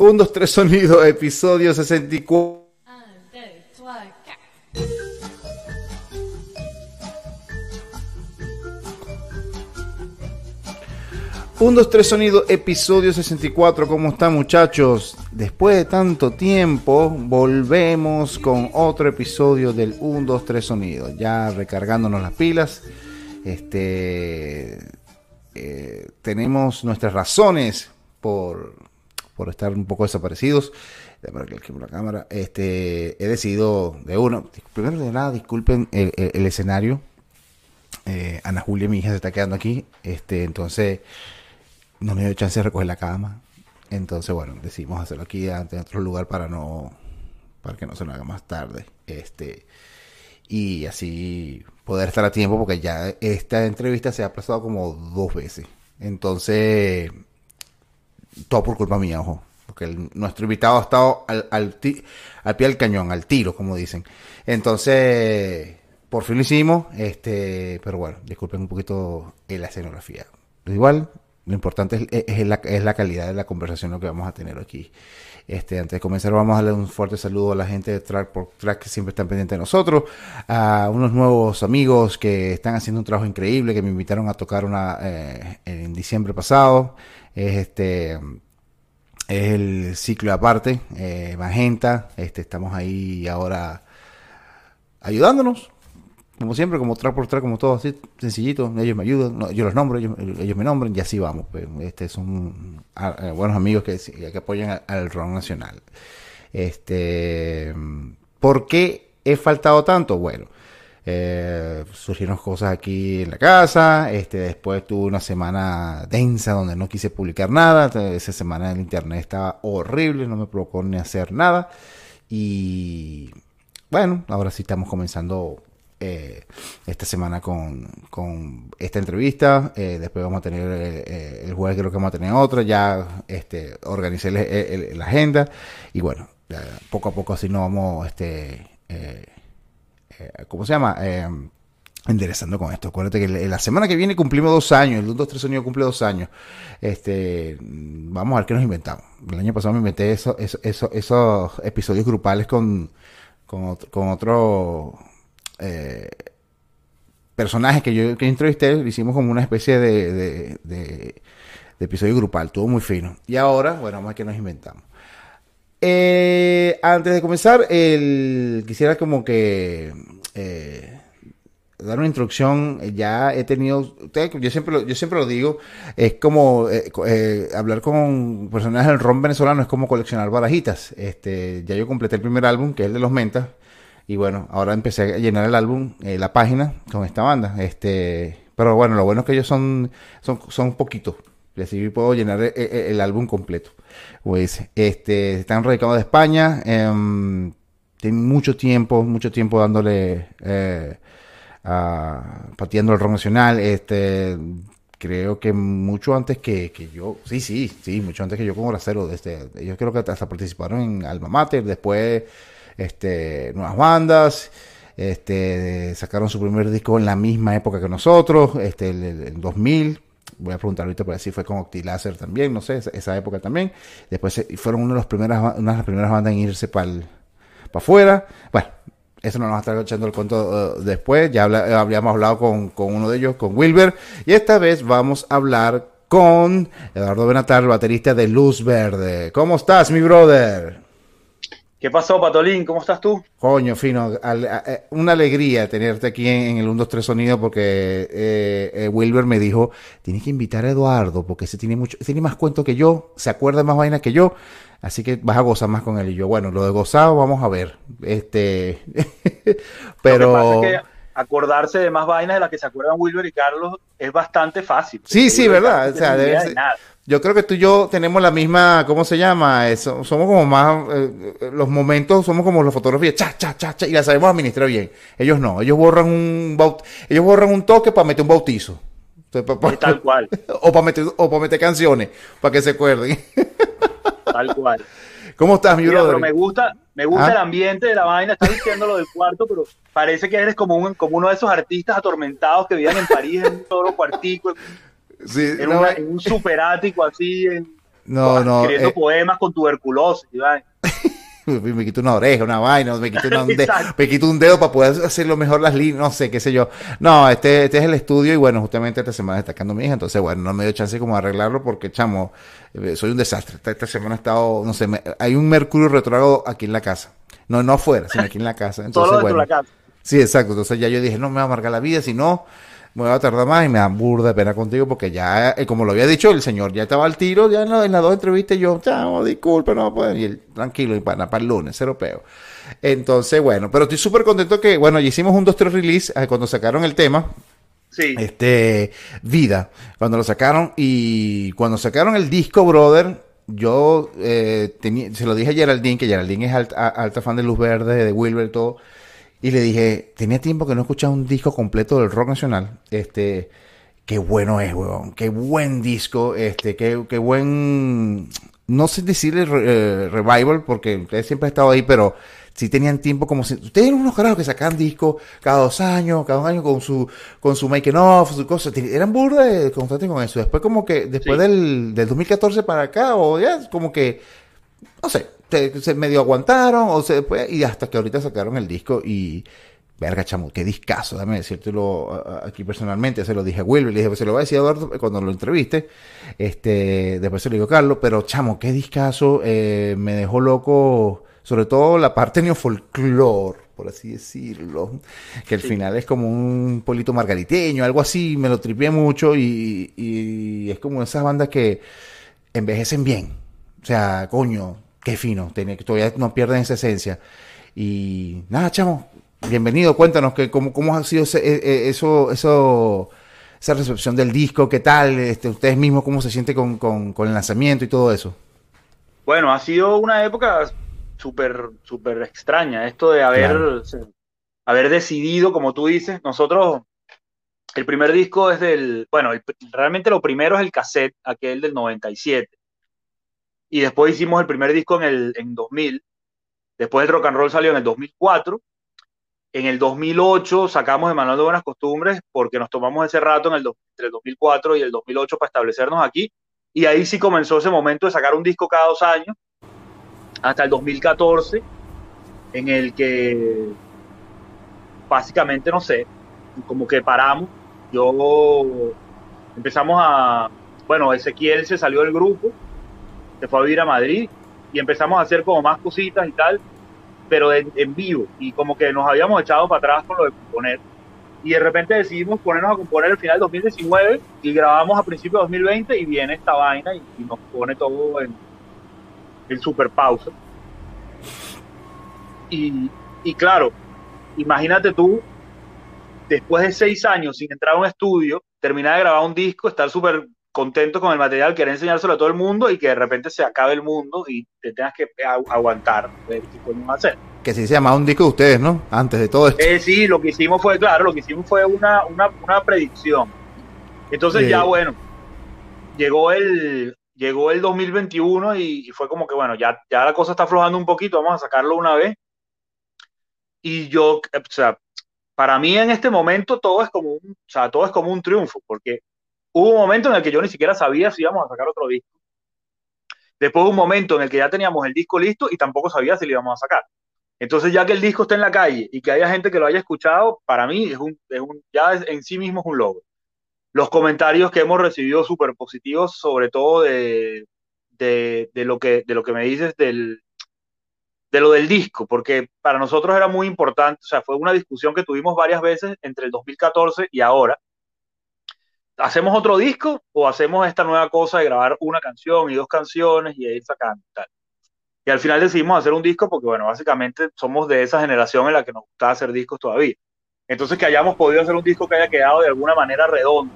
1, 2, 3 sonido, episodio 64. 1, 2, 3 sonido, episodio 64. ¿Cómo están muchachos? Después de tanto tiempo, volvemos con otro episodio del 1, 2, 3 sonido. Ya recargándonos las pilas. Este. Eh, tenemos nuestras razones por, por estar un poco desaparecidos. la cámara. Este, he decidido de uno. Primero de nada, disculpen el, escenario. Eh, Ana Julia, mi hija, se está quedando aquí. Este, entonces no me dio chance de recoger la cama. Entonces, bueno, decidimos hacerlo aquí en otro lugar para no para que no se nos haga más tarde. Este y así poder estar a tiempo porque ya esta entrevista se ha aplazado como dos veces. Entonces, todo por culpa mía, ojo. Porque nuestro invitado ha estado al, al, al, pie del cañón, al tiro, como dicen. Entonces, por fin lo hicimos. Este, pero bueno, disculpen un poquito la escenografía. Igual, lo importante es, la, es, la, calidad de la conversación lo que vamos a tener aquí. Este, antes de comenzar, vamos a darle un fuerte saludo a la gente de Track por Track que siempre están pendientes de nosotros, a unos nuevos amigos que están haciendo un trabajo increíble, que me invitaron a tocar una eh, en diciembre pasado. Es este es el ciclo aparte, eh, Magenta. Este, estamos ahí ahora ayudándonos como siempre, como track por track, como todo así, sencillito, ellos me ayudan, yo los nombro, ellos, me nombran y así vamos. Pues, este son ah, eh, buenos amigos que, que apoyan al, rock nacional. Este, ¿Por qué he faltado tanto? Bueno, eh, surgieron cosas aquí en la casa, este, después tuve una semana densa donde no quise publicar nada, esa semana en internet estaba horrible, no me provocó ni hacer nada y bueno, ahora sí estamos comenzando eh, esta semana con, esta entrevista. Eh, después vamos a tener eh, el jueves, creo que vamos a tener otra. Ya este, organicé la agenda. Y bueno, poco a poco así nos vamos, este, ¿cómo se llama? enderezando con esto. Acuérdate que la semana que viene cumplimos dos años, el 1, 2, 3 años cumple dos años. Este, vamos a ver qué nos inventamos. El año pasado me inventé eso, esos episodios grupales con, con, con otro eh, personajes que yo que entrevisté, hicimos como una especie de, de, episodio grupal, todo muy fino. Y ahora, bueno, vamos a ver qué nos inventamos. Eh, antes de comenzar, quisiera como que eh, dar una introducción. Ya he tenido, yo siempre lo, yo siempre lo digo, es como hablar con personajes del ron venezolano, es como coleccionar barajitas. Este, ya yo completé el primer álbum, que es el de los mentas y bueno, ahora empecé a llenar el álbum, eh, la página con esta banda. Este, pero bueno, lo bueno es que ellos son, son, son poquitos. Y así puedo llenar eh, eh, el, álbum completo. Pues, este, están radicados de España. Eh, tienen mucho tiempo, mucho tiempo dándole, a, pateando el rock nacional. Este, creo que mucho antes que, que, yo, sí, sí, sí, mucho antes que yo como Gracero, este, ellos creo que hasta participaron en Alma Mater, después este, nuevas bandas, este, sacaron su primer disco en la misma época que nosotros, este, el, 2000. Voy a preguntar ahorita por si fue con Octilaser también, no sé, esa, época también. Después fueron una de, las primeras, una de las primeras bandas en irse para afuera. Bueno, eso nos va a estar echando el cuento uh, después. Ya habíamos hablado con, con, uno de ellos, con Wilber. Y esta vez vamos a hablar con Eduardo Benatar, baterista de Luz Verde. ¿Cómo estás, mi brother? ¿Qué pasó, Patolín? ¿Cómo estás tú? Coño, fino. Eh, una alegría tenerte aquí en, el 1, 2, 3 Sonido porque eh, eh, Wilber me dijo, tienes que invitar a Eduardo porque ese tiene mucho, tiene más cuento que yo, se acuerda más vainas que yo, así que vas a gozar más con él. Y yo, bueno, lo de gozado vamos a ver. Este, pero... acordarse de más vainas de las que se acuerdan Wilber y Carlos es bastante fácil. Sí, sí, verdad. O sea, debe ser, yo creo que tú y yo tenemos la misma, ¿cómo se llama? Eso, somos como más, eh, los momentos somos como los fotografías, cha, cha, cha, cha, y la sabemos administrar bien. Ellos no, ellos borran un baut ellos borran un toque para meter un bautizo. tal cual. O para meter, o para meter canciones, para que se acuerden. Tal cual. ¿Cómo estás, mi brother? Pero me gusta, me gusta ¿Ah? el ambiente de la vaina, estás diciendo lo del cuarto, pero parece que eres como, un, como uno de esos artistas atormentados que viven en París en un solo cuartico, Sí, en, un super ático así. En... No, no. Escribiendo eh, poemas con tuberculosis, me quito una oreja, una vaina, me quito, un dedo, me quito un dedo para poder hacerlo mejor las líneas, no sé, qué sé yo. No, este, este es el estudio y bueno, justamente esta semana destacando mi hija, entonces bueno, no me dio chance como de arreglarlo porque, chamo, eh, soy un desastre. Esta, semana he estado, no sé, hay un mercurio retrógrado aquí en la casa. No, no afuera, sino aquí en la casa. Entonces, Solo bueno, la casa. Sí, exacto. Entonces ya yo dije, no me va a amargar la vida, si no, me voy a tardar más y me da burda de pena contigo porque ya, eh, como lo había dicho el señor, ya estaba al tiro, ya en, las dos entrevistas yo, chao, disculpe, no puedo, y él, tranquilo, y para, para el lunes, cero peo. Entonces, bueno, pero estoy súper contento que, bueno, ya hicimos un 2-3 release eh, cuando sacaron el tema. Sí. Este, Vida, cuando lo sacaron y cuando sacaron el disco, brother, yo eh, se lo dije a Geraldine, que Geraldine es alta, fan de Luz Verde, de Wilber y todo. Y le dije, tenía tiempo que no escuchaba un disco completo del rock nacional. Este, qué bueno es, weón. Qué buen disco. Este, qué, qué buen. No sé decirle eh, revival, porque ustedes siempre han estado ahí, pero sí tenían tiempo como si. Ustedes eran unos carajos que sacaban discos cada dos años, cada un año con su, con su making off, su cosa. Eran burda constantes con eso. Después, como que, después del, del 2014 para acá, o ya, como que. No sé, se, medio aguantaron o se, pues, y hasta que ahorita sacaron el disco y verga chamo, qué discazo, déjame decírtelo aquí personalmente, se lo dije a Will, le dije, pues se lo voy a decir a Eduardo cuando lo entreviste, este, después se lo digo a Carlos, pero chamo, qué discazo, eh, me dejó loco, sobre todo la parte neofolclor, por así decirlo, que al final es como un polito margariteño, algo así, me lo tripié mucho y, y es como esas bandas que envejecen bien, o sea, coño, qué fino, todavía no pierden esa esencia. Y nada, chamo, bienvenido, cuéntanos que, cómo, cómo ha sido ese, e, e, eso, eso, esa recepción del disco, qué tal, este, ustedes mismos cómo se siente con, con, con el lanzamiento y todo eso. Bueno, ha sido una época súper, súper extraña, esto de haber, haber decidido, como tú dices, nosotros, el primer disco es del, bueno, realmente lo primero es el cassette, aquel del 97 y después hicimos el primer disco en el en 2000. Después el rock and roll salió en el 2004. En el 2008 sacamos de Manual de Buenas Costumbres porque nos tomamos ese rato en el, entre el 2004 y el 2008 para establecernos aquí. Y ahí sí comenzó ese momento de sacar un disco cada dos años hasta el 2014 en el que básicamente, no sé, como que paramos. Yo empezamos a, bueno, Ezequiel se salió del grupo se fue a vivir a Madrid y empezamos a hacer como más cositas y tal, pero en, vivo. Y como que nos habíamos echado para atrás con lo de componer. Y de repente decidimos ponernos a componer el final del 2019 y grabamos a principios de 2020 y viene esta vaina y, nos pone todo en, en super pausa. Y, y claro, imagínate tú, después de seis años sin entrar a un estudio, terminar de grabar un disco, estar súper contento con el material, querer enseñárselo a todo el mundo y que de repente se acabe el mundo y te tengas que aguantar, qué podemos hacer. Que sí se llamaba un disco de ustedes, ¿no? Antes de todo esto. Eh, sí, lo que hicimos fue, claro, lo que hicimos fue una, una, una predicción. Entonces ya, bueno, llegó el, llegó el 2021 y, fue como que, bueno, ya, ya la cosa está aflojando un poquito, vamos a sacarlo una vez. Y yo, o sea, para mí en este momento todo es como un, o sea, todo es como un triunfo, porque Hubo un momento en el que yo ni siquiera sabía si íbamos a sacar otro disco. Después hubo un momento en el que ya teníamos el disco listo y tampoco sabía si lo íbamos a sacar. Entonces, ya que el disco está en la calle y que haya gente que lo haya escuchado, para mí es un, es un ya en sí mismo es un logro. Los comentarios que hemos recibido súper positivos, sobre todo de, de, de, lo que, de lo que me dices del, de lo del disco, porque para nosotros era muy importante, o sea, fue una discusión que tuvimos varias veces entre el 2014 y ahora, ¿hacemos otro disco o hacemos esta nueva cosa de grabar una canción y dos canciones y ir sacando tal? Y al final decidimos hacer un disco porque, bueno, básicamente somos de esa generación en la que nos gusta hacer discos todavía. Entonces, que hayamos podido hacer un disco que haya quedado de alguna manera redondo,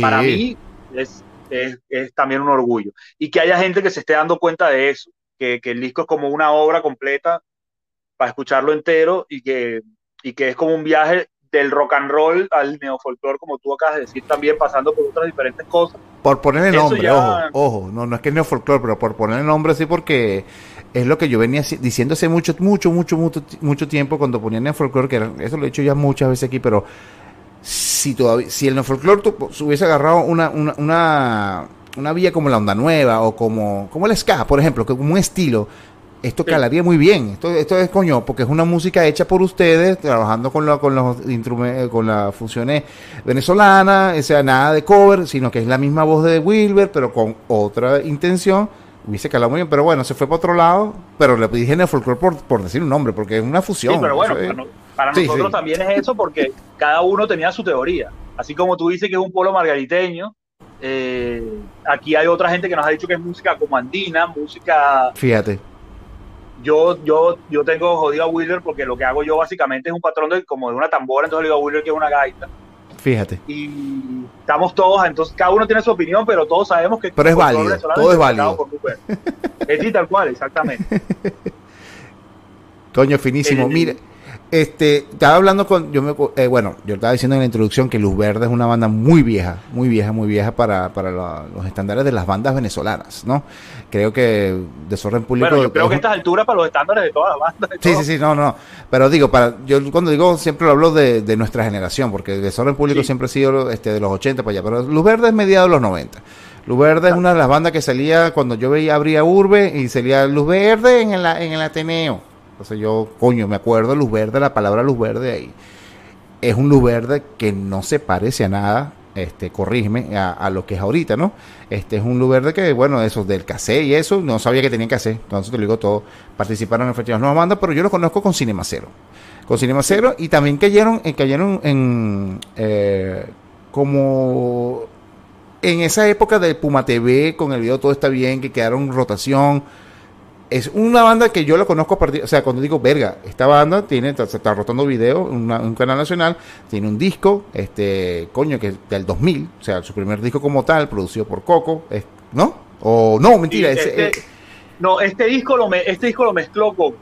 para mí es, es, es, también un orgullo. Y que haya gente que se esté dando cuenta de eso, que, que el disco es como una obra completa para escucharlo entero y que, y que es como un viaje del rock and roll al neofolclore, como tú acabas de decir, también pasando por otras diferentes cosas. Por poner el nombre, ojo, ojo, no, no es que es neofolclore, pero por poner el nombre sí porque es lo que yo venía diciendo hace mucho, mucho, mucho, mucho, mucho tiempo cuando ponía neofolclore, que eso lo he dicho ya muchas veces aquí, pero si todavía, si el neofolclore hubiese agarrado una, una, una una vía como la onda nueva o como, como el ska, por ejemplo, como un estilo, esto calaría muy bien. Esto, esto es coño, porque es una música hecha por ustedes, trabajando con, con los instrumentos, con las funciones venezolanas, o sea, nada de cover, sino que es la misma voz de Wilber, pero con otra intención. Hubiese calado muy bien, pero bueno, se fue para otro lado, pero le dije en el folclore por, por decir un nombre, porque es una fusión. Sí, pero bueno, para, nosotros también es eso, porque cada uno tenía su teoría. Así como tú dices que es un pueblo margariteño, eh, aquí hay otra gente que nos ha dicho que es música como andina, música... Fíjate yo, yo, yo tengo jodido a Wheeler porque lo que hago yo básicamente es un patrón de, como de una tambora, entonces le digo a Wheeler que es una gaita. Fíjate. Y estamos todos, entonces cada uno tiene su opinión, pero todos sabemos que... Pero es válido, todo es válido. Es sí, tal cual, exactamente. Coño, finísimo. Mire, este, estaba hablando con, yo me, eh, bueno, yo estaba diciendo en la introducción que Luz Verde es una banda muy vieja, muy vieja, muy vieja para, para los estándares de las bandas venezolanas, ¿no? Creo que Desorden Público. Bueno, yo creo que a estas alturas para los estándares de todas las bandas. Sí, sí, sí, no, no. Pero digo, para, yo cuando digo siempre lo hablo de, de nuestra generación, porque Desorden Público siempre ha sido este, de los 80 para allá, pero Luz Verde es mediados de los 90. Luz Verde es una de las bandas que salía cuando yo veía abría Urbe y salía Luz Verde en el, en el Ateneo entonces yo, coño, me acuerdo luz verde, la palabra luz verde ahí. Es un luz verde que no se parece a nada, este, corrígeme, a, lo que es ahorita, ¿no? Este es un luz verde que, bueno, eso del casé y eso, no sabía que tenían hacer. Entonces te lo digo todo, participaron en festivales nuevas bandas, pero yo lo conozco con Cinema Cero. Con Cinema Cero y también cayeron, eh, cayeron en eh, como en esa época de Puma TV, con el video Todo está bien, que quedaron rotación es una banda que yo la conozco a partir, o sea, cuando digo, verga, esta banda tiene, se está rotando video, un canal nacional, tiene un disco, este, coño, que es del 2000, o sea, su primer disco como tal, producido por Coco, ¿no? O no, mentira, este, eh, no, este disco lo me, este disco lo mezcló Coco.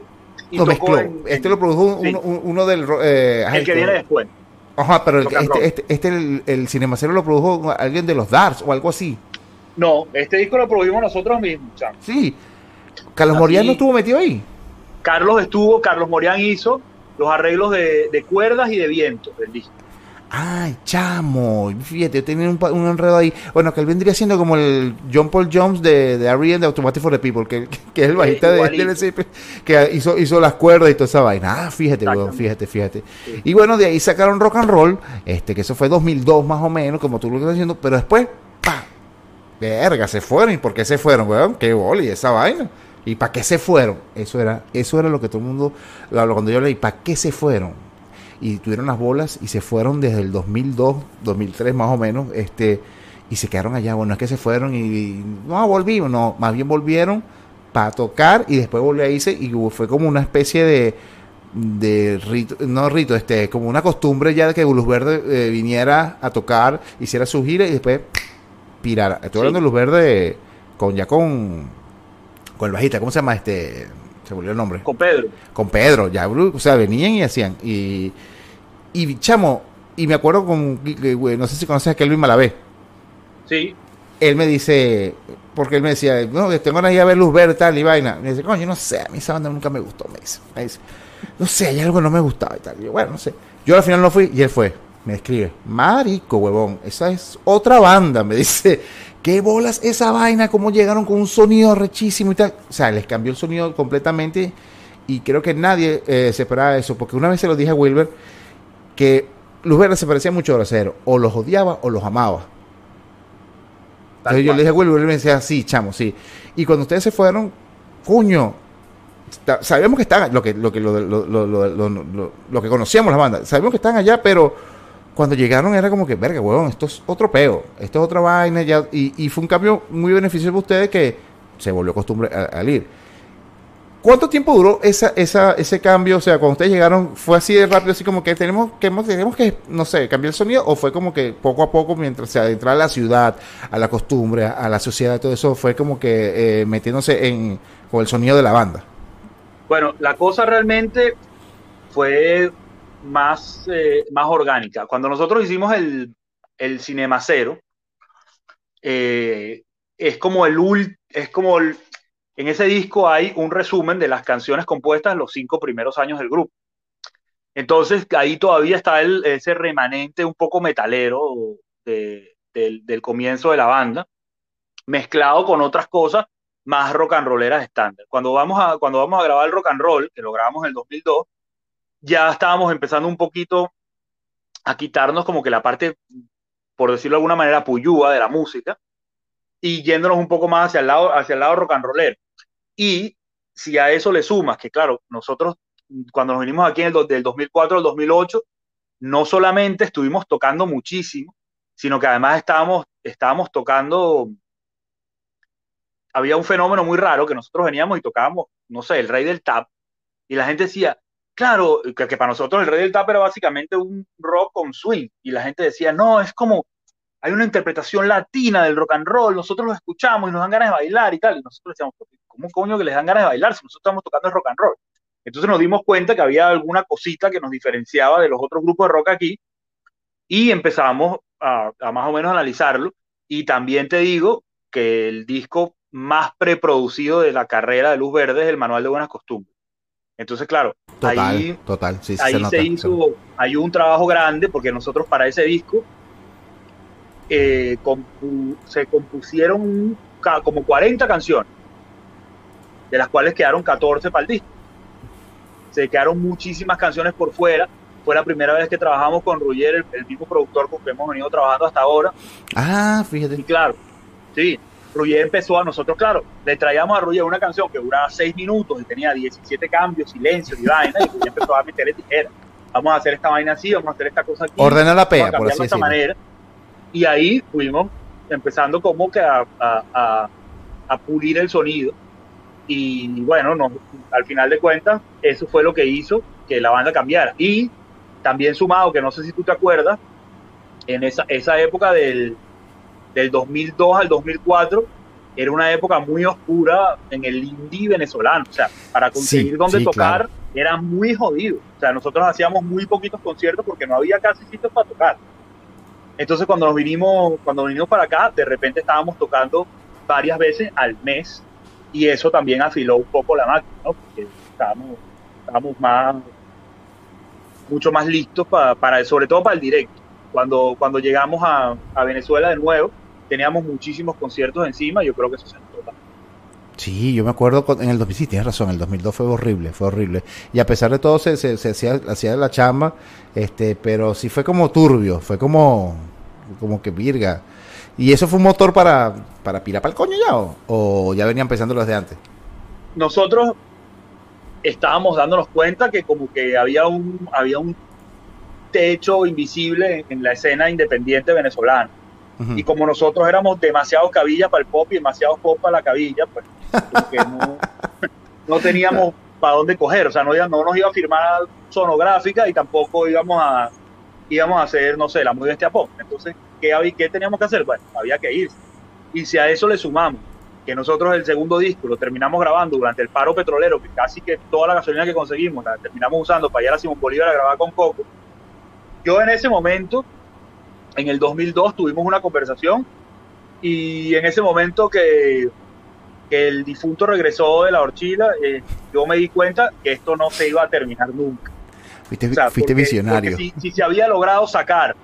lo mezcló, este lo produjo uno, del... Eh, el que viene después. Ajá, pero este, este, este, el, el cinemacero lo produjo alguien de los Darts o algo así. No, este disco lo produjimos nosotros mismos. Sí, ¿Carlos Morián no estuvo metido ahí? Carlos estuvo, Carlos Morián hizo los arreglos de, cuerdas y de viento del disco. Ay, chamo, fíjate, yo tenía un, enredo ahí. Bueno, que él vendría siendo como el John Paul Jones de, de R.E.M. de Automatic for the People, que, que es el bajista de, de que hizo, hizo las cuerdas y toda esa vaina. Ah, fíjate, fíjate, fíjate. Y bueno, de ahí sacaron rock and roll, este, que eso fue 2002 más o menos, como tú lo estás diciendo, pero después, pa, verga, se fueron. ¿Y por qué se fueron, weón? Qué boli esa vaina. ¿Y para qué se fueron? Eso era, eso era lo que todo el mundo, cuando yo leí, ¿para qué se fueron? Y tuvieron las bolas y se fueron desde el 2002, 2003 más o menos, este, y se quedaron allá. Bueno, es que se fueron y, no volvimos, no, más bien volvieron para tocar y después volvió a irse y fue como una especie de, de rito, no rito, este, como una costumbre ya de que Luz Verde eh, viniera a tocar, hiciera su gira y después pirara. Estoy hablando de Luz Verde con ya con con el bajista, ¿cómo se llama este? Se volvió el nombre. Con Pedro. Con Pedro, ya, o sea, venían y hacían. Y, y chamo, y me acuerdo con, no sé si conoces a Kelvin Malavé. Sí. Él me dice, porque él me decía, no, tengo ganas de ir a ver luz verde, tal, y vaina. Me dice, coño, no sé, a mí esa banda nunca me gustó, me dice. Me dice, no sé, hay algo que no me gustaba y tal. Y yo, bueno, no sé. Yo al final no fui y él fue. Me escribe, marico, huevón, esa es otra banda, me dice. ¿Qué bolas esa vaina? ¿Cómo llegaron con un sonido rechísimo y tal? O sea, les cambió el sonido completamente y creo que nadie eh, se esperaba eso, porque una vez se lo dije a Wilber que Luz Verde se parecía mucho a Bracero, o los odiaba o los amaba. Entonces yo le dije a Wilber y me decía, sí, chamo, sí. Y cuando ustedes se fueron, cuño, sabíamos que estaban, lo que, lo que, lo, lo, lo que conocíamos la banda, sabíamos que están allá, pero cuando llegaron era como que, verga, huevón, esto es otro peo, esto es otra vaina, ya, y, fue un cambio muy beneficioso para ustedes que se volvió costumbre al ir. ¿Cuánto tiempo duró esa, esa, ese cambio? O sea, cuando ustedes llegaron, ¿fue así de rápido, así como que tenemos que, tenemos que, no sé, cambiar el sonido? ¿O fue como que poco a poco, mientras se adentraba a la ciudad, a la costumbre, a, la sociedad, todo eso, fue como que eh, metiéndose en, con el sonido de la banda? Bueno, la cosa realmente fue más, eh, más orgánica. Cuando nosotros hicimos el, el Cinema Cero, eh, es como el es como en ese disco hay un resumen de las canciones compuestas en los cinco primeros años del grupo. Entonces ahí todavía está el, ese remanente un poco metalero del, del, comienzo de la banda. mezclado con otras cosas más rock and rolleras estándar. Cuando vamos a, cuando vamos a grabar el rock and roll, que lo grabamos en el 2002, ya estábamos empezando un poquito a quitarnos como que la parte, por decirlo de alguna manera, puyúa de la música y yéndonos un poco más hacia el lado, hacia el lado rock and roller. Y si a eso le sumas que, claro, nosotros cuando nos vinimos aquí en el, del 2004 al 2008, no solamente estuvimos tocando muchísimo, sino que además estábamos, estábamos tocando, había un fenómeno muy raro que nosotros veníamos y tocábamos, no sé, el rey del tap, y la gente decía, claro, que, para nosotros el rey del tap era básicamente un rock con swing, y la gente decía, no, es como, hay una interpretación latina del rock and roll, nosotros lo escuchamos y nos dan ganas de bailar y tal, y nosotros decíamos, ¿cómo coño que les dan ganas de bailar si nosotros estamos tocando el rock and roll? Entonces nos dimos cuenta que había alguna cosita que nos diferenciaba de los otros grupos de rock aquí y empezamos a, más o menos analizarlo. Y también te digo que el disco más preproducido de la carrera de Luz Verde es el Manual de Buenas Costumbres. Entonces, claro, ahí, total, ahí se, hizo, hay un trabajo grande porque nosotros para ese disco eh, se compusieron como 40 canciones, de las cuales quedaron 14 para el disco se quedaron muchísimas canciones por fuera. Fue la primera vez que trabajamos con Ruyer, el, mismo productor con que hemos venido trabajando hasta ahora. Ah, fíjate. Y claro, sí, Ruyer empezó a nosotros, claro, le traíamos a Ruyer una canción que duraba 6 minutos y tenía 17 cambios, silencios y vaina, y Ruyer empezó a meterle tijera. Vamos a hacer esta vaina así, vamos a hacer esta cosa aquí. Ordena la pega, por así decirlo. manera. Y ahí fuimos empezando como que a, a, a pulir el sonido y bueno, no, al final de cuentas, eso fue lo que hizo que la banda cambiara. Y también sumado, que no sé si tú te acuerdas, en esa, esa época del, del 2002 al 2004, era una época muy oscura en el indie venezolano. O sea, para conseguir donde tocar era muy jodido. O sea, nosotros hacíamos muy poquitos conciertos porque no había casi sitios para tocar. Entonces, cuando nos vinimos, cuando vinimos para acá, de repente estábamos tocando varias veces al mes y eso también afiló un poco la máquina, ¿no? porque estábamos, estábamos más, mucho más listos para, para, sobre todo para el directo. Cuando, cuando llegamos a, a, Venezuela de nuevo, teníamos muchísimos conciertos encima, yo creo que eso se notó Sí, yo me acuerdo en el 2000, sí, tienes razón, el 2002 fue horrible, fue horrible. Y a pesar de todo se, se, se hacía, hacía la chamba, este, pero sí fue como turbio, fue como, como que virga. ¿Y eso fue un motor para, para pirar para el coño ya? O, ya venían pensando los de antes? Nosotros estábamos dándonos cuenta que como que había un, había un techo invisible en, la escena independiente venezolana. Y como nosotros éramos demasiado cabilla para el pop y demasiado pop para la cabilla, pues no, no teníamos para dónde coger. O sea, no, no nos iba a firmar sonográfica y tampoco íbamos a, íbamos a hacer, no sé, la muy bestia pop. Entonces, ¿qué, ¿qué teníamos que hacer? Bueno, había que ir. Y si a eso le sumamos que nosotros el segundo disco lo terminamos grabando durante el paro petrolero, que casi que toda la gasolina que conseguimos la terminamos usando para ir a Simón Bolívar a grabar con Coco, yo en ese momento, en el 2002, tuvimos una conversación y en ese momento que, el difunto regresó de la horchila, eh, yo me di cuenta que esto no se iba a terminar nunca. Fuiste, visionario. si, si, se había logrado sacar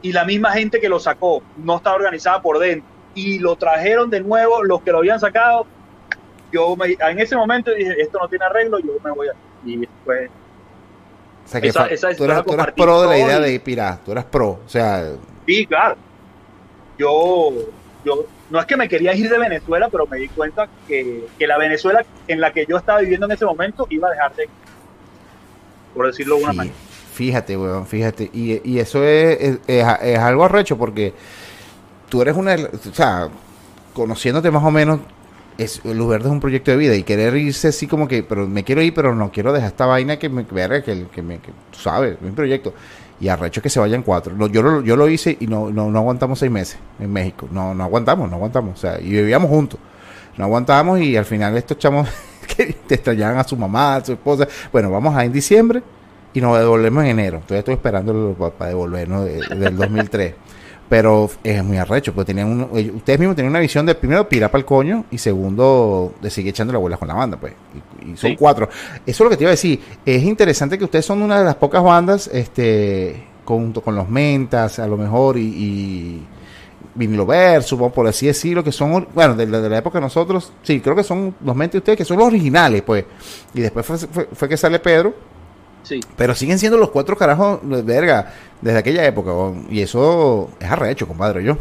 y la misma gente que lo sacó no estaba organizada por dentro y lo trajeron de nuevo los que lo habían sacado, yo me, en ese momento dije, esto no tiene arreglo, yo me voy a... Y después... O sea, que tú, eras, pro de la idea de Ipirá, tú eras pro, o sea... Sí, claro. Yo, yo no es que me quería ir de Venezuela, pero me di cuenta que, que la Venezuela en la que yo estaba viviendo en ese momento iba a dejar de por decirlo de una manera. Fíjate, weón, fíjate. Y, y eso es, es, algo arrecho porque tú eres una. O sea, conociéndote más o menos, es, Luz Verde es un proyecto de vida y querer irse así como que, pero me quiero ir, pero no quiero dejar esta vaina que me verga, que, que, me, que tú sabes, es un proyecto. Y arrecho que se vayan cuatro. yo, lo, yo lo hice y no, no, no aguantamos seis meses en México. No, no aguantamos, no aguantamos. O sea, y vivíamos juntos. No aguantábamos y al final estos chamos que te extrañaban a su mamá, a su esposa. Bueno, vamos a en diciembre y nos devolvemos en enero. Todavía estoy esperando para devolvernos del 2003. Pero es muy arrecho, porque tenían ustedes mismos tenían una visión de primero pirar para el coño y segundo de seguir echando la bola con la banda, pues. Y, son cuatro. Eso es lo que te iba a decir. Es interesante que ustedes son una de las pocas bandas, este, junto con los mentas, a lo mejor, y, vinilo versus, por así decirlo, que son, bueno, de, la época de nosotros, sí, creo que son, los mente ustedes, que son los originales, pues. Y después fue, que sale Pedro. Sí. Pero siguen siendo los cuatro carajos, de verga, desde aquella época. Y eso es arrecho, compadre, yo.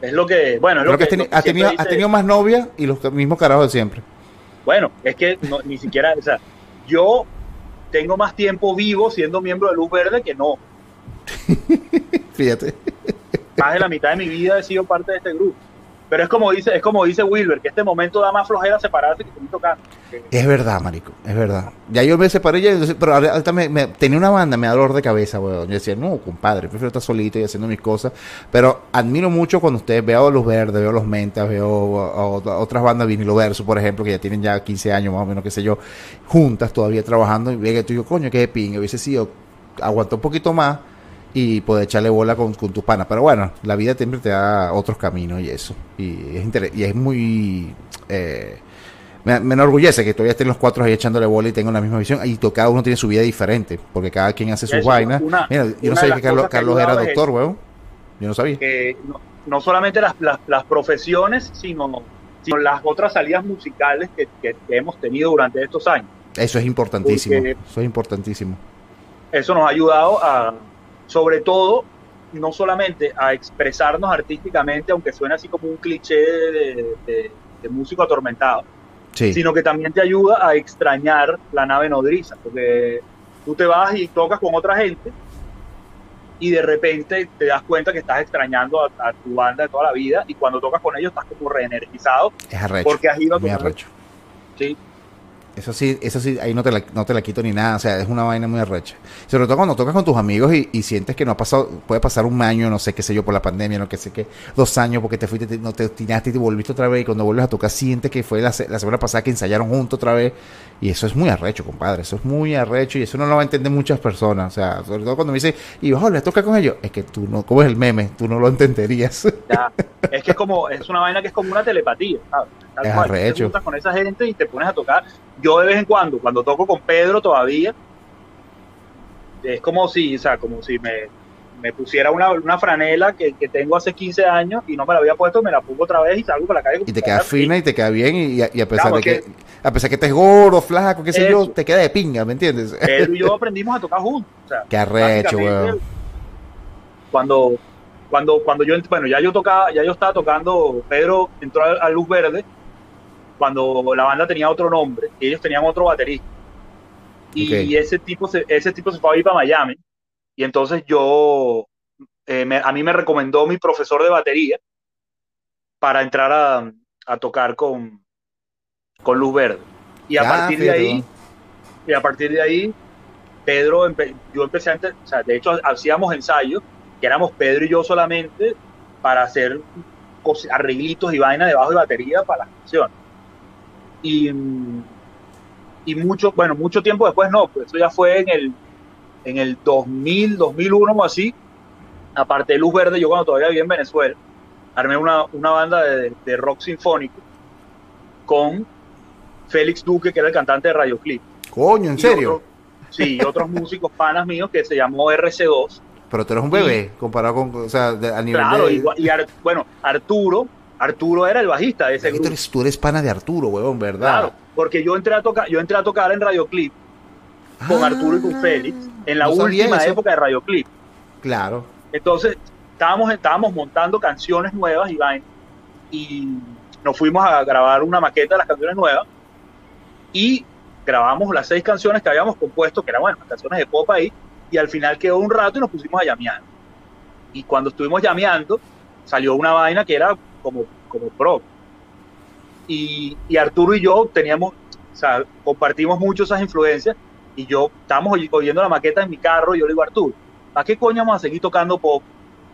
Es lo que, bueno, es lo, que, ha, tenido, ha tenido más novias y los mismos carajos de siempre. Bueno, es que ni siquiera, o sea, yo tengo más tiempo vivo siendo miembro de Luz Verde que no. Fíjate. Más de la mitad de mi vida he sido parte de este grupo. Pero es como dice, es como dice Wilber, que este momento da más flojera separarse que seguir tocando. Es verdad, marico, es verdad. Ya yo me separé, ya, pero ahorita me, tenía una banda, me da dolor de cabeza, weón. Yo decía, no, compadre, prefiero estar solito y haciendo mis cosas. Pero admiro mucho cuando ustedes veo Los Verdes, veo Los Mentas, veo otras bandas, Vinilo Verso, por ejemplo, que ya tienen ya 15 años más o menos, qué sé yo, juntas todavía trabajando. Y ve que tú digo, coño, qué ping, hubiese sido, aguantó un poquito más y poder echarle bola con, con tus panas. Pero bueno, la vida siempre te da otros caminos y eso. Y es, y es muy... Eh, me, enorgullece que todavía estén los cuatro ahí echándole bola y tengan la misma visión. Y cada uno tiene su vida diferente, porque cada quien hace su vaina. Mira, yo no sabía que Carlos, era doctor, weón. Yo no sabía. no, solamente las, las, profesiones, sino, sino las otras salidas musicales que, que, hemos tenido durante estos años. Eso es importantísimo. eso es importantísimo. Eso nos ha ayudado a, sobre todo, no solamente a expresarnos artísticamente, aunque suene así como un cliché de, músico atormentado, sino que también te ayuda a extrañar la nave nodriza, porque tú te vas y tocas con otra gente y de repente te das cuenta que estás extrañando a, tu banda de toda la vida y cuando tocas con ellos estás como reenergizado es arrecho, porque has ido a tu Sí, eso sí, eso sí, ahí no te, la, no te la quito ni nada, o sea, es una vaina muy arrecha. Sobre todo cuando tocas con tus amigos y, sientes que no ha pasado, puede pasar un año, no sé qué sé yo, por la pandemia, no que sé qué, dos años porque te fuiste, no te tiraste y te volviste otra vez y cuando vuelves a tocar sientes que fue la, semana pasada que ensayaron juntos otra vez y eso es muy arrecho, compadre, eso es muy arrecho y eso no lo va a entender muchas personas, o sea, sobre todo cuando me dicen, y ojo, le toca con ellos, es que tú no, como es el meme, tú no lo entenderías. Ya, es que es como, es una vaina que es como una telepatía, ¿sabes? es arrecho. Te con esa gente y te pones a tocar yo de vez en cuando, cuando toco con Pedro todavía, es como si, o sea, como si me, me pusiera una, una franela que, que, tengo hace 15 años y no me la había puesto, me la pongo otra vez y salgo por la calle. Y te queda fina y te queda bien y, a pesar de que, a pesar que estés gordo, flaco, qué sé yo, te queda de pinga, ¿me entiendes? Pedro y yo aprendimos a tocar juntos. O sea, qué arrecho, weón. Cuando, cuando, cuando yo, bueno, ya yo tocaba, ya yo estaba tocando, Pedro entró a Luz Verde cuando la banda tenía otro nombre, ellos tenían otro baterista. Y ese tipo se, ese tipo se fue a ir para Miami. Y entonces yo, eh, a mí me recomendó mi profesor de batería para entrar a, a tocar con, con Luz Verde. Y a partir de ahí, y a partir de ahí, Pedro, yo empecé a, o sea, de hecho hacíamos ensayos, que éramos Pedro y yo solamente, para hacer arreglitos y vainas debajo de batería para las canciones. Y, y mucho, bueno, mucho tiempo después no, pues eso ya fue en el, en el 2000, 2001 o así. Aparte de Luz Verde, yo cuando todavía vivía en Venezuela, armé una, una banda de, de, rock sinfónico con Félix Duque, que era el cantante de Radio Clip. Coño, ¿en serio? sí, y otros músicos panas míos que se llamó RC2. Pero tú eres un bebé comparado con, o sea, a nivel claro, de... y bueno, Arturo, Arturo era el bajista de ese grupo. Tú eres, pana de Arturo, huevón, ¿verdad? Claro, porque yo entré a tocar, yo entré a tocar en Radio Clip con Arturo y con ah, Félix en la última época de Radio Clip. Claro. Entonces, estábamos, estábamos montando canciones nuevas y y nos fuimos a grabar una maqueta de las canciones nuevas y grabamos las seis canciones que habíamos compuesto, que eran bueno, canciones de pop ahí, y al final quedó un rato y nos pusimos a llamear. Y cuando estuvimos llameando, salió una vaina que era como, como pro. Y, y, Arturo y yo teníamos, o sea, compartimos mucho esas influencias y yo estábamos oyendo la maqueta en mi carro y yo le digo, Arturo, ¿a qué coño vamos a seguir tocando pop?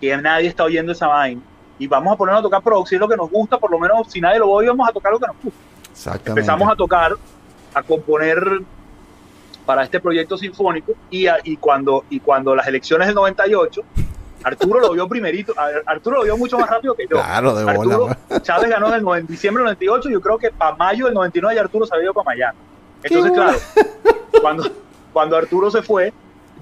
Que nadie está oyendo esa vaina. Y vamos a ponernos a tocar pro, si es lo que nos gusta, por lo menos si nadie lo oye, vamos a tocar lo que nos gusta. Empezamos a tocar, a componer para este proyecto sinfónico y, y, cuando, y cuando las elecciones del 98 Arturo lo vio primerito, Arturo lo vio mucho más rápido que yo. Claro, de Arturo, Chávez ganó en el diciembre del 98, yo creo que para mayo del 99 ya Arturo se había ido para Miami. Entonces, claro, cuando, cuando Arturo se fue,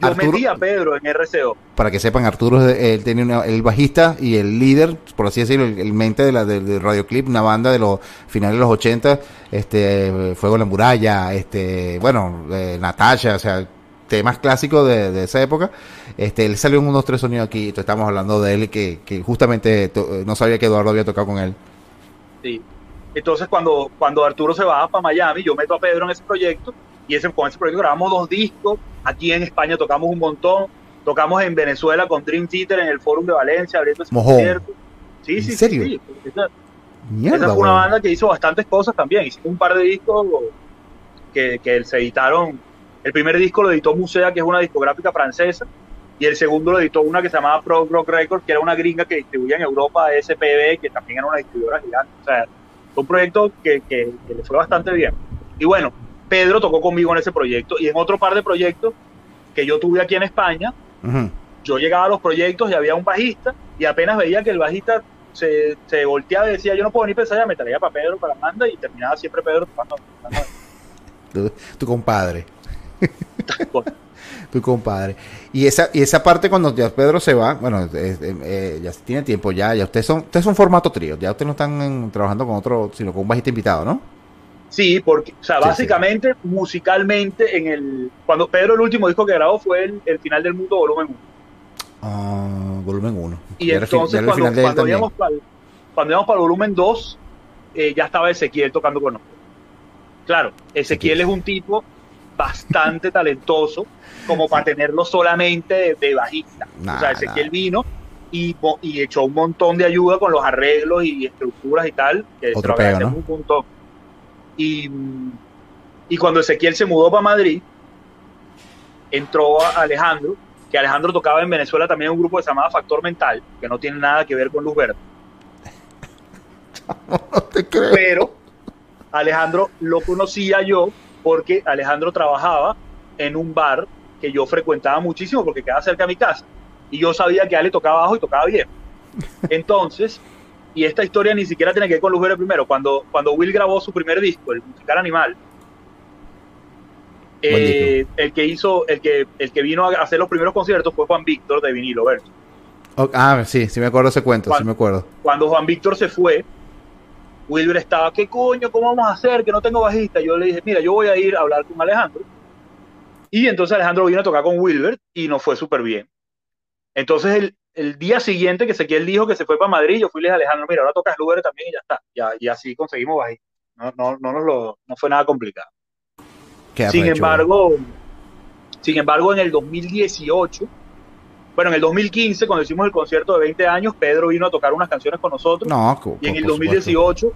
Yo metí a Pedro en RCO. Para que sepan, Arturo él tenía el bajista y el líder, por así decirlo, el, mente de la de, Radio Clip, una banda de los finales de los 80, este Fuego en la muralla, este, bueno, eh, Natasha, o sea, temas clásicos de, esa época. Este, él salió en unos tres sonidos aquí, estamos hablando de él que, que justamente no sabía que Eduardo había tocado con él. Sí. Entonces cuando, cuando Arturo se va para Miami, yo meto a Pedro en ese proyecto y ese, con ese proyecto grabamos dos discos, aquí en España tocamos un montón, tocamos en Venezuela con Dream Theater en el Forum de Valencia, abriendo ese concierto. Sí, sí, serio? sí. Esa, Mierda, fue una banda que hizo bastantes cosas también. Hicimos un par de discos que, que se editaron. El primer disco lo editó Musea, que es una discográfica francesa, y el segundo lo editó una que se llamaba Pro Rock Records, que era una gringa que distribuía en Europa SPB, que también era una distribuidora gigante. O sea, fue un proyecto que, que, le fue bastante bien. Y bueno, Pedro tocó conmigo en ese proyecto y en otro par de proyectos que yo tuve aquí en España. Yo llegaba a los proyectos y había un bajista y apenas veía que el bajista se, se volteaba y decía, yo no puedo ni pensar, ya me traía para Pedro, para Amanda y terminaba siempre Pedro tocando. tu, compadre. Tu compadre. Y esa, y esa parte cuando ya Pedro se va, bueno, eh, ya tiene tiempo ya, ya ustedes son, ustedes son formato trío, ya ustedes no están trabajando con otro, sino con un bajista invitado, ¿no? Sí, porque, o sea, básicamente, musicalmente, en el, cuando Pedro el último disco que grabó fue el, Final del Mundo, volumen 1. Ah, volumen 1. Y entonces, cuando, cuando, íbamos para, cuando íbamos para el volumen 2, eh, ya estaba Ezequiel tocando con nosotros. Claro, Ezequiel es un tipo bastante talentoso como para tenerlo solamente de, bajista. o sea, Ezequiel vino y, y, echó un montón de ayuda con los arreglos y estructuras y tal, que Otro pego, ¿no? un montón. Y, y cuando Ezequiel se mudó para Madrid, entró Alejandro, que Alejandro tocaba en Venezuela también un grupo que se llamaba Factor Mental, que no tiene nada que ver con Luz Verde. No te creo. Pero Alejandro lo conocía yo porque Alejandro trabajaba en un bar que yo frecuentaba muchísimo porque quedaba cerca de mi casa. Y yo sabía que Ale tocaba bajo y tocaba bien. Entonces, y esta historia ni siquiera tiene que ver con Luz Verde primero. Cuando, cuando Will grabó su primer disco, el musical Animal, eh, el que hizo, el que, el que vino a hacer los primeros conciertos fue Juan Víctor de Vinilo Verso. ah, sí, sí me acuerdo ese cuento, cuando, sí me acuerdo. Cuando Juan Víctor se fue, Wilber estaba, ¿qué coño? ¿Cómo vamos a hacer? Que no tengo bajista. Yo le dije, mira, yo voy a ir a hablar con Alejandro. Y entonces Alejandro vino a tocar con Wilber y nos fue súper bien. Entonces el, el, día siguiente que Ezequiel dijo que se fue para Madrid, yo fui y le dije a Alejandro, mira, ahora tocas Wilber también y ya está. Ya, y así conseguimos bajista. No, no, no, nos lo, no fue nada complicado. Sin embargo, sin embargo, en el 2018 bueno, en el 2015, cuando hicimos el concierto de 20 años, Pedro vino a tocar unas canciones con nosotros. No, y en el 2018,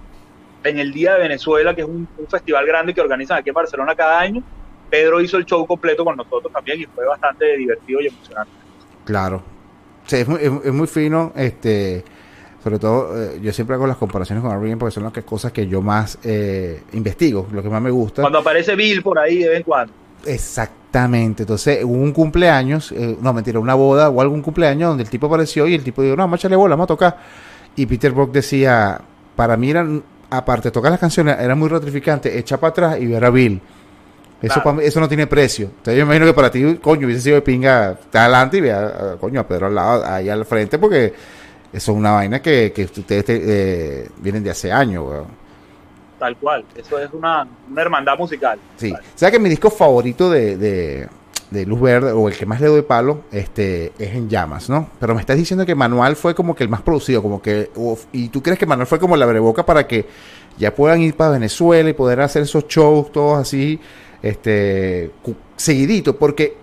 en el Día de Venezuela, que es un, festival grande que organizan aquí en Barcelona cada año, Pedro hizo el show completo con nosotros también y fue bastante divertido y emocionante. Claro. Sí, es muy, es, muy fino. Este, sobre todo, eh, yo siempre hago las comparaciones con R.E.M. porque son las cosas que yo más eh, investigo, lo que más me gusta. Cuando aparece Bill por ahí de vez en cuando. Exactamente. Entonces, hubo un cumpleaños, eh, no mentira, una boda o algún cumpleaños donde el tipo apareció y el tipo dijo, no, vamos a echarle bola, vamos a tocar. Y Peter Brock decía, para mí eran, aparte de tocar las canciones, era muy gratificante echar para atrás y ver a Bill. Eso, eso no tiene precio. Entonces yo imagino que para ti, coño, hubiese sido de pinga, está adelante y vea, coño, a Pedro al lado, ahí al frente, porque eso es una vaina que, que ustedes eh, vienen de hace años, weón tal cual. Eso es una, hermandad musical. Sí. O sea que mi disco favorito de, Luz Verde, o el que más le doy palo, este, es En Llamas, ¿no? Pero me estás diciendo que Manual fue como que el más producido, como que. y tú crees que Manual fue como la breboca para que ya puedan ir para Venezuela y poder hacer esos shows todos así, este, seguidito, porque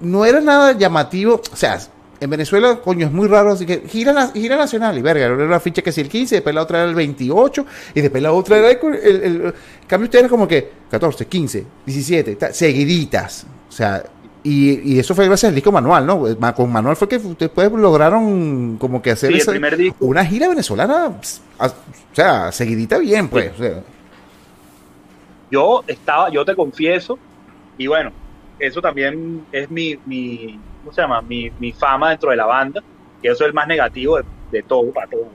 no era nada llamativo, o sea, en Venezuela, coño, es muy raro, así que gira, gira nacional y verga, era una ficha que si el 15, después la otra era el 28 y después la otra era el, el, cambio ustedes como que 14, 15, 17, seguiditas, o sea, y, y, eso fue gracias al disco Manual, ¿no? Con Manual fue que ustedes lograron como que hacer una gira venezolana, o sea, seguidita bien, pues. Yo estaba, yo te confieso, y bueno, eso también es mi, mi ¿cómo se llama? Mi, mi fama dentro de la banda, que eso es el más negativo de, todo, para todo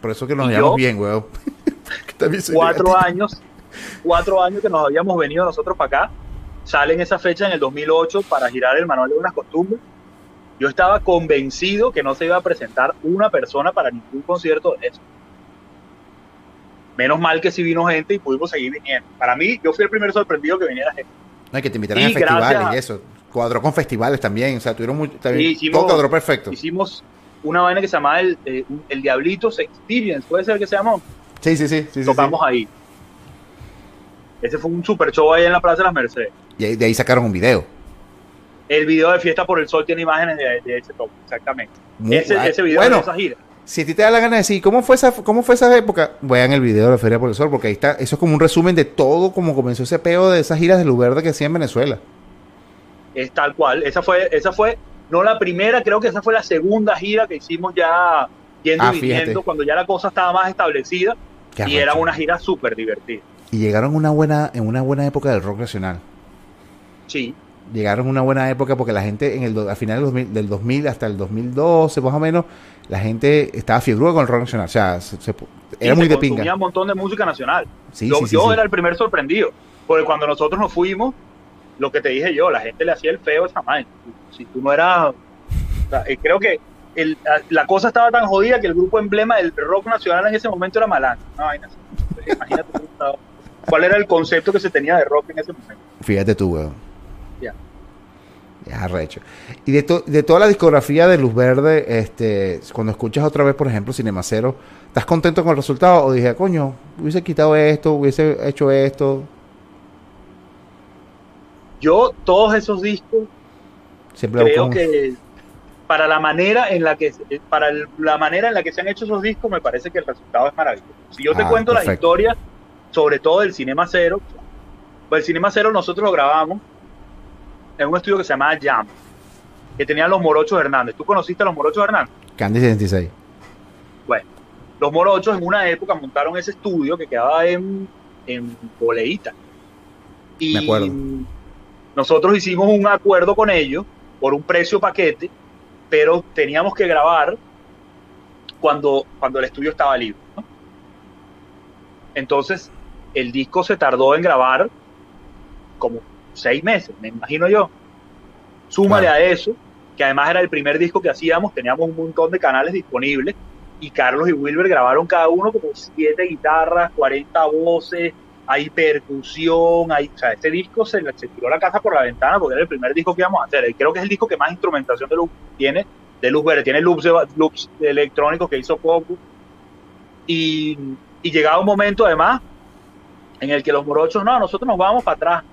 Por eso que nos llevamos bien, weón. cuatro años, cuatro años que nos habíamos venido nosotros para acá, sale en esa fecha, en el 2008, para girar el Manual de Buenas Costumbres. Yo estaba convencido que no se iba a presentar una persona para ningún concierto de eso. Menos mal que sí vino gente y pudimos seguir viniendo. Para mí, yo fui el primer sorprendido que viniera gente. No, hay que te invitaran a festivales y eso. Cuadró con festivales también. O sea, tuvieron muy, también, todo cuadró perfecto. Hicimos una vaina que se llamaba el, eh, el Diablitos Experience, ¿puede ser que se llamó? Sí, sí, sí. sí Tocamos ahí. Ese fue un super show ahí en la Plaza de las Mercedes. Y de ahí sacaron un video. El video de Fiesta por el Sol tiene imágenes de, ese toque, exactamente. ese, ese, video de esa gira. Si a ti te da la gana de decir, ¿cómo fue esa, cómo fue esa época? Vean el video de la Feria por el Sol, porque ahí está, eso es como un resumen de todo como comenzó ese peo de esas giras de Luz Verde que hacía en Venezuela. Es tal cual. Esa fue, esa fue, no la primera, creo que esa fue la segunda gira que hicimos ya yendo y ah, viniendo, cuando ya la cosa estaba más establecida. y era una gira súper divertida. Y llegaron una buena, en una buena época del rock nacional. Sí. Llegaron una buena época porque la gente en el al final del 2000, del 2000 hasta el 2012 más o menos la gente estaba fiebre con el rock nacional. O sea, era muy de pinga. Un montón de música nacional. yo, era el primer sorprendido. Porque cuando nosotros nos fuimos, lo que te dije yo, la gente le hacía el feo a esa madre. Si tú no eras. Eh, creo que la cosa estaba tan jodida que el grupo emblema del rock nacional en ese momento era Malán. Imagínate cuál era el concepto que se tenía de rock en ese momento. Fíjate tú, weón. Ya. Ya, recho. Y de, de toda la discografía de Luz Verde, este, cuando escuchas otra vez, por ejemplo, Cinemacero, ¿estás contento con el resultado? O dije, coño, hubiese quitado esto, hubiese hecho esto. Yo, todos esos discos, Siempre creo que para la manera en la que para la manera en la que se han hecho esos discos, me parece que el resultado es maravilloso. Si yo te ah, cuento la historia, sobre todo del Cinema Cero, pues el Cinema Cero nosotros lo grabamos en un estudio que se llamaba Jam, que tenían los Morochos Hernández. ¿Tú conociste a los Morochos Hernández? Candy 76. Bueno, los Morochos en una época montaron ese estudio que quedaba en, en Boleíta. Y Me acuerdo. Nosotros hicimos un acuerdo con ellos por un precio paquete, pero teníamos que grabar cuando, cuando el estudio estaba libre. Entonces, el disco se tardó en grabar como seis meses, me imagino yo. Súmale a eso, que además era el primer disco que hacíamos, teníamos un montón de canales disponibles y Carlos y Wilber grabaron cada uno como siete guitarras, 40 voces, hay percusión, hay, o sea, este disco se, se tiró la casa por la ventana porque era el primer disco que íbamos a hacer. Y creo que es el disco que más instrumentación de luz tiene, de luz verde, tiene loops, loops electrónicos que hizo poco. Y, y llegaba un momento además en el que los morochos, no, nosotros nos vamos para atrás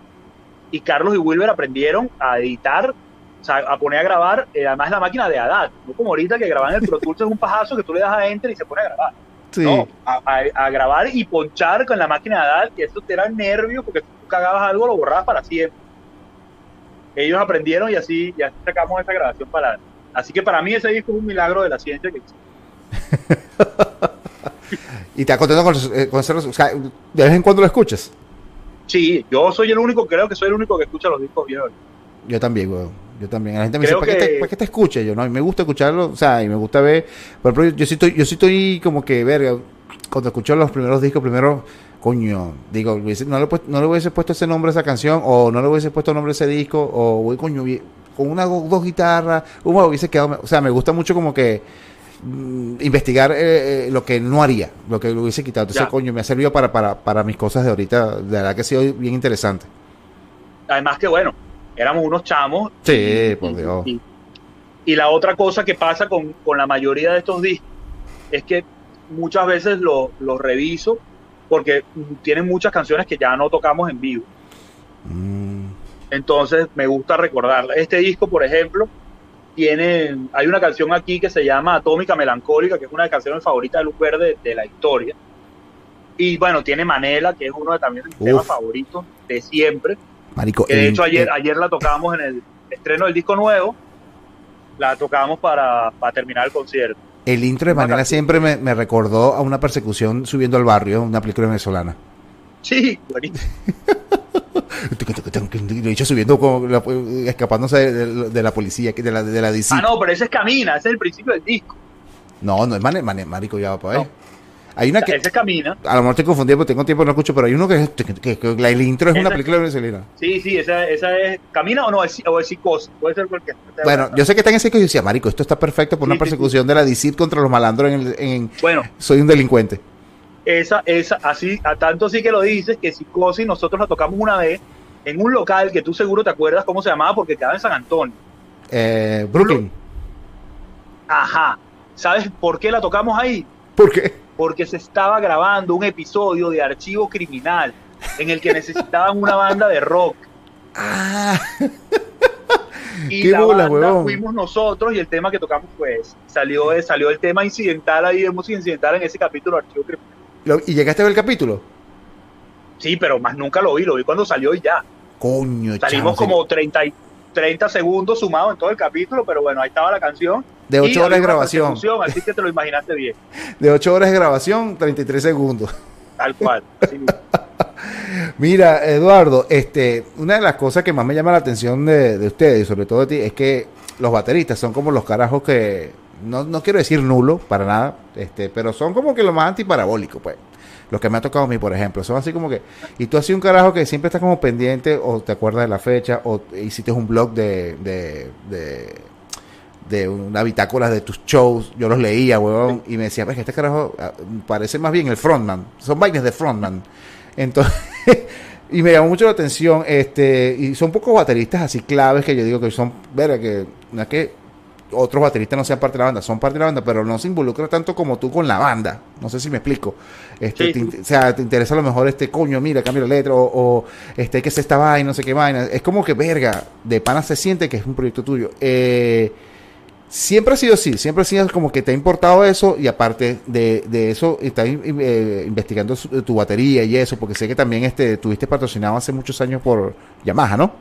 y Carlos y Wilber aprendieron a editar, o sea, a poner a grabar, eh, además la máquina de Haddad, no como ahorita que graban el Pro Tools es un pajazo que tú le das a Enter y se pone a grabar. No, a, grabar y ponchar con la máquina de Haddad, y eso te era nervio porque tú cagabas algo, lo borrabas para siempre. Ellos aprendieron y así, ya sacamos esa grabación para. Así que para mí ese disco es un milagro de la ciencia que ¿Y te contento con, eh, con o sea, de vez en cuando lo escuchas? Sí, yo soy el único, creo que soy el único que escucha los discos viejos. Yo también, güey. Yo también. La gente me dice, ¿para, qué te, escuche? Yo no, y me gusta escucharlo, o sea, y me gusta ver. Por ejemplo, yo sí estoy, yo sí estoy como que, verga, cuando escucho los primeros discos, primero, coño, digo, no le, no le hubiese puesto ese nombre a esa canción, o no le hubiese puesto nombre a ese disco, o, güey, coño, con una dos guitarras, uno hubiese quedado, o sea, me gusta mucho como que Mm, investigar eh, eh, lo que no haría, lo que lo hubiese quitado. Entonces, coño, me ha servido para, para, para mis cosas de ahorita. De verdad que ha sido bien interesante. Además que, bueno, éramos unos chamos. Sí, por Dios. Y, la otra cosa que pasa con, con, la mayoría de estos discos es que muchas veces los lo reviso porque tienen muchas canciones que ya no tocamos en vivo. Mm. Entonces me gusta recordarla. Este disco, por ejemplo, tiene, hay una canción aquí que se llama Atómica Melancólica, que es una de las canciones favoritas de Luz Verde de la historia. Y bueno, tiene Manela, que es uno de también mis temas favoritos de siempre. Marico, que de hecho ayer, ayer la tocábamos en el estreno del disco nuevo, la tocábamos para, para terminar el concierto. El intro de Manela siempre me, me, recordó a una persecución subiendo al barrio, una película venezolana. Sí, de hecho subiendo escapándose de, la policía de la, de la DC. ah no pero ese es camina ese es el principio del disco no no es marico ya va para Hay una que. Ese camina. A lo mejor estoy confundido porque tengo tiempo no escucho, pero hay uno que, que, que, la, el intro es una película brasileña. Sí, sí, esa, esa es. ¿Camina o no? Es, o es psicosis. Puede ser cualquier. Bueno, yo sé que está en ese que yo decía, Marico, esto está perfecto por una persecución de la DICIT contra los malandros en, en. Bueno. Soy un delincuente. Esa, esa, así, a tanto sí que lo dices, que psicosis nosotros la tocamos una vez en un local que tú seguro te acuerdas cómo se llamaba porque quedaba en San Antonio. Eh, Brooklyn. Ajá. ¿Sabes por qué la tocamos ahí? ¿Por qué? Porque se estaba grabando un episodio de Archivo Criminal en el que necesitaban una banda de rock. Ah. Y la banda fuimos nosotros y el tema que tocamos fue ese. Salió, salió el tema incidental ahí de música incidental en ese capítulo de Archivo Criminal. ¿Y llegaste a ver el capítulo? Sí, pero más nunca lo vi, lo vi cuando salió y ya. Coño, Salimos como 30, 30 segundos sumados en todo el capítulo, pero bueno, ahí estaba la canción. De 8 horas de grabación. Así que te lo imaginaste bien. De 8 horas de grabación, 33 segundos. Tal cual. Mira, Eduardo, este, una de las cosas que más me llama la atención de, de ustedes, y sobre todo de ti, es que los bateristas son como los carajos que, no, no quiero decir nulo, para nada, este, pero son como que lo más antiparabólico, pues los que me ha tocado a mí, por ejemplo, son así como que, y tú así un carajo que siempre estás como pendiente o te acuerdas de la fecha o hiciste un blog de, de, de, de una bitácora de tus shows, yo los leía, huevón, y me decía, que este carajo ah, parece más bien el frontman, son vainas de frontman. Entonces, y me llamó mucho la atención, este, y son pocos bateristas así claves que yo digo que son, verga, que no es que otros bateristas no sean parte de la banda, son parte de la banda, pero no se involucra tanto como tú con la banda. No sé si me explico. Este, o sea, te interesa a lo mejor este coño, mira, cambia la letra, o, este, que es esta vaina, no sé qué vaina. Es como que, verga, de pana se siente que es un proyecto tuyo. Eh, siempre ha sido así, siempre ha sido como que te ha importado eso y aparte de, de eso estás eh, investigando tu batería y eso, porque sé que también este, tuviste patrocinado hace muchos años por Yamaha, ¿no?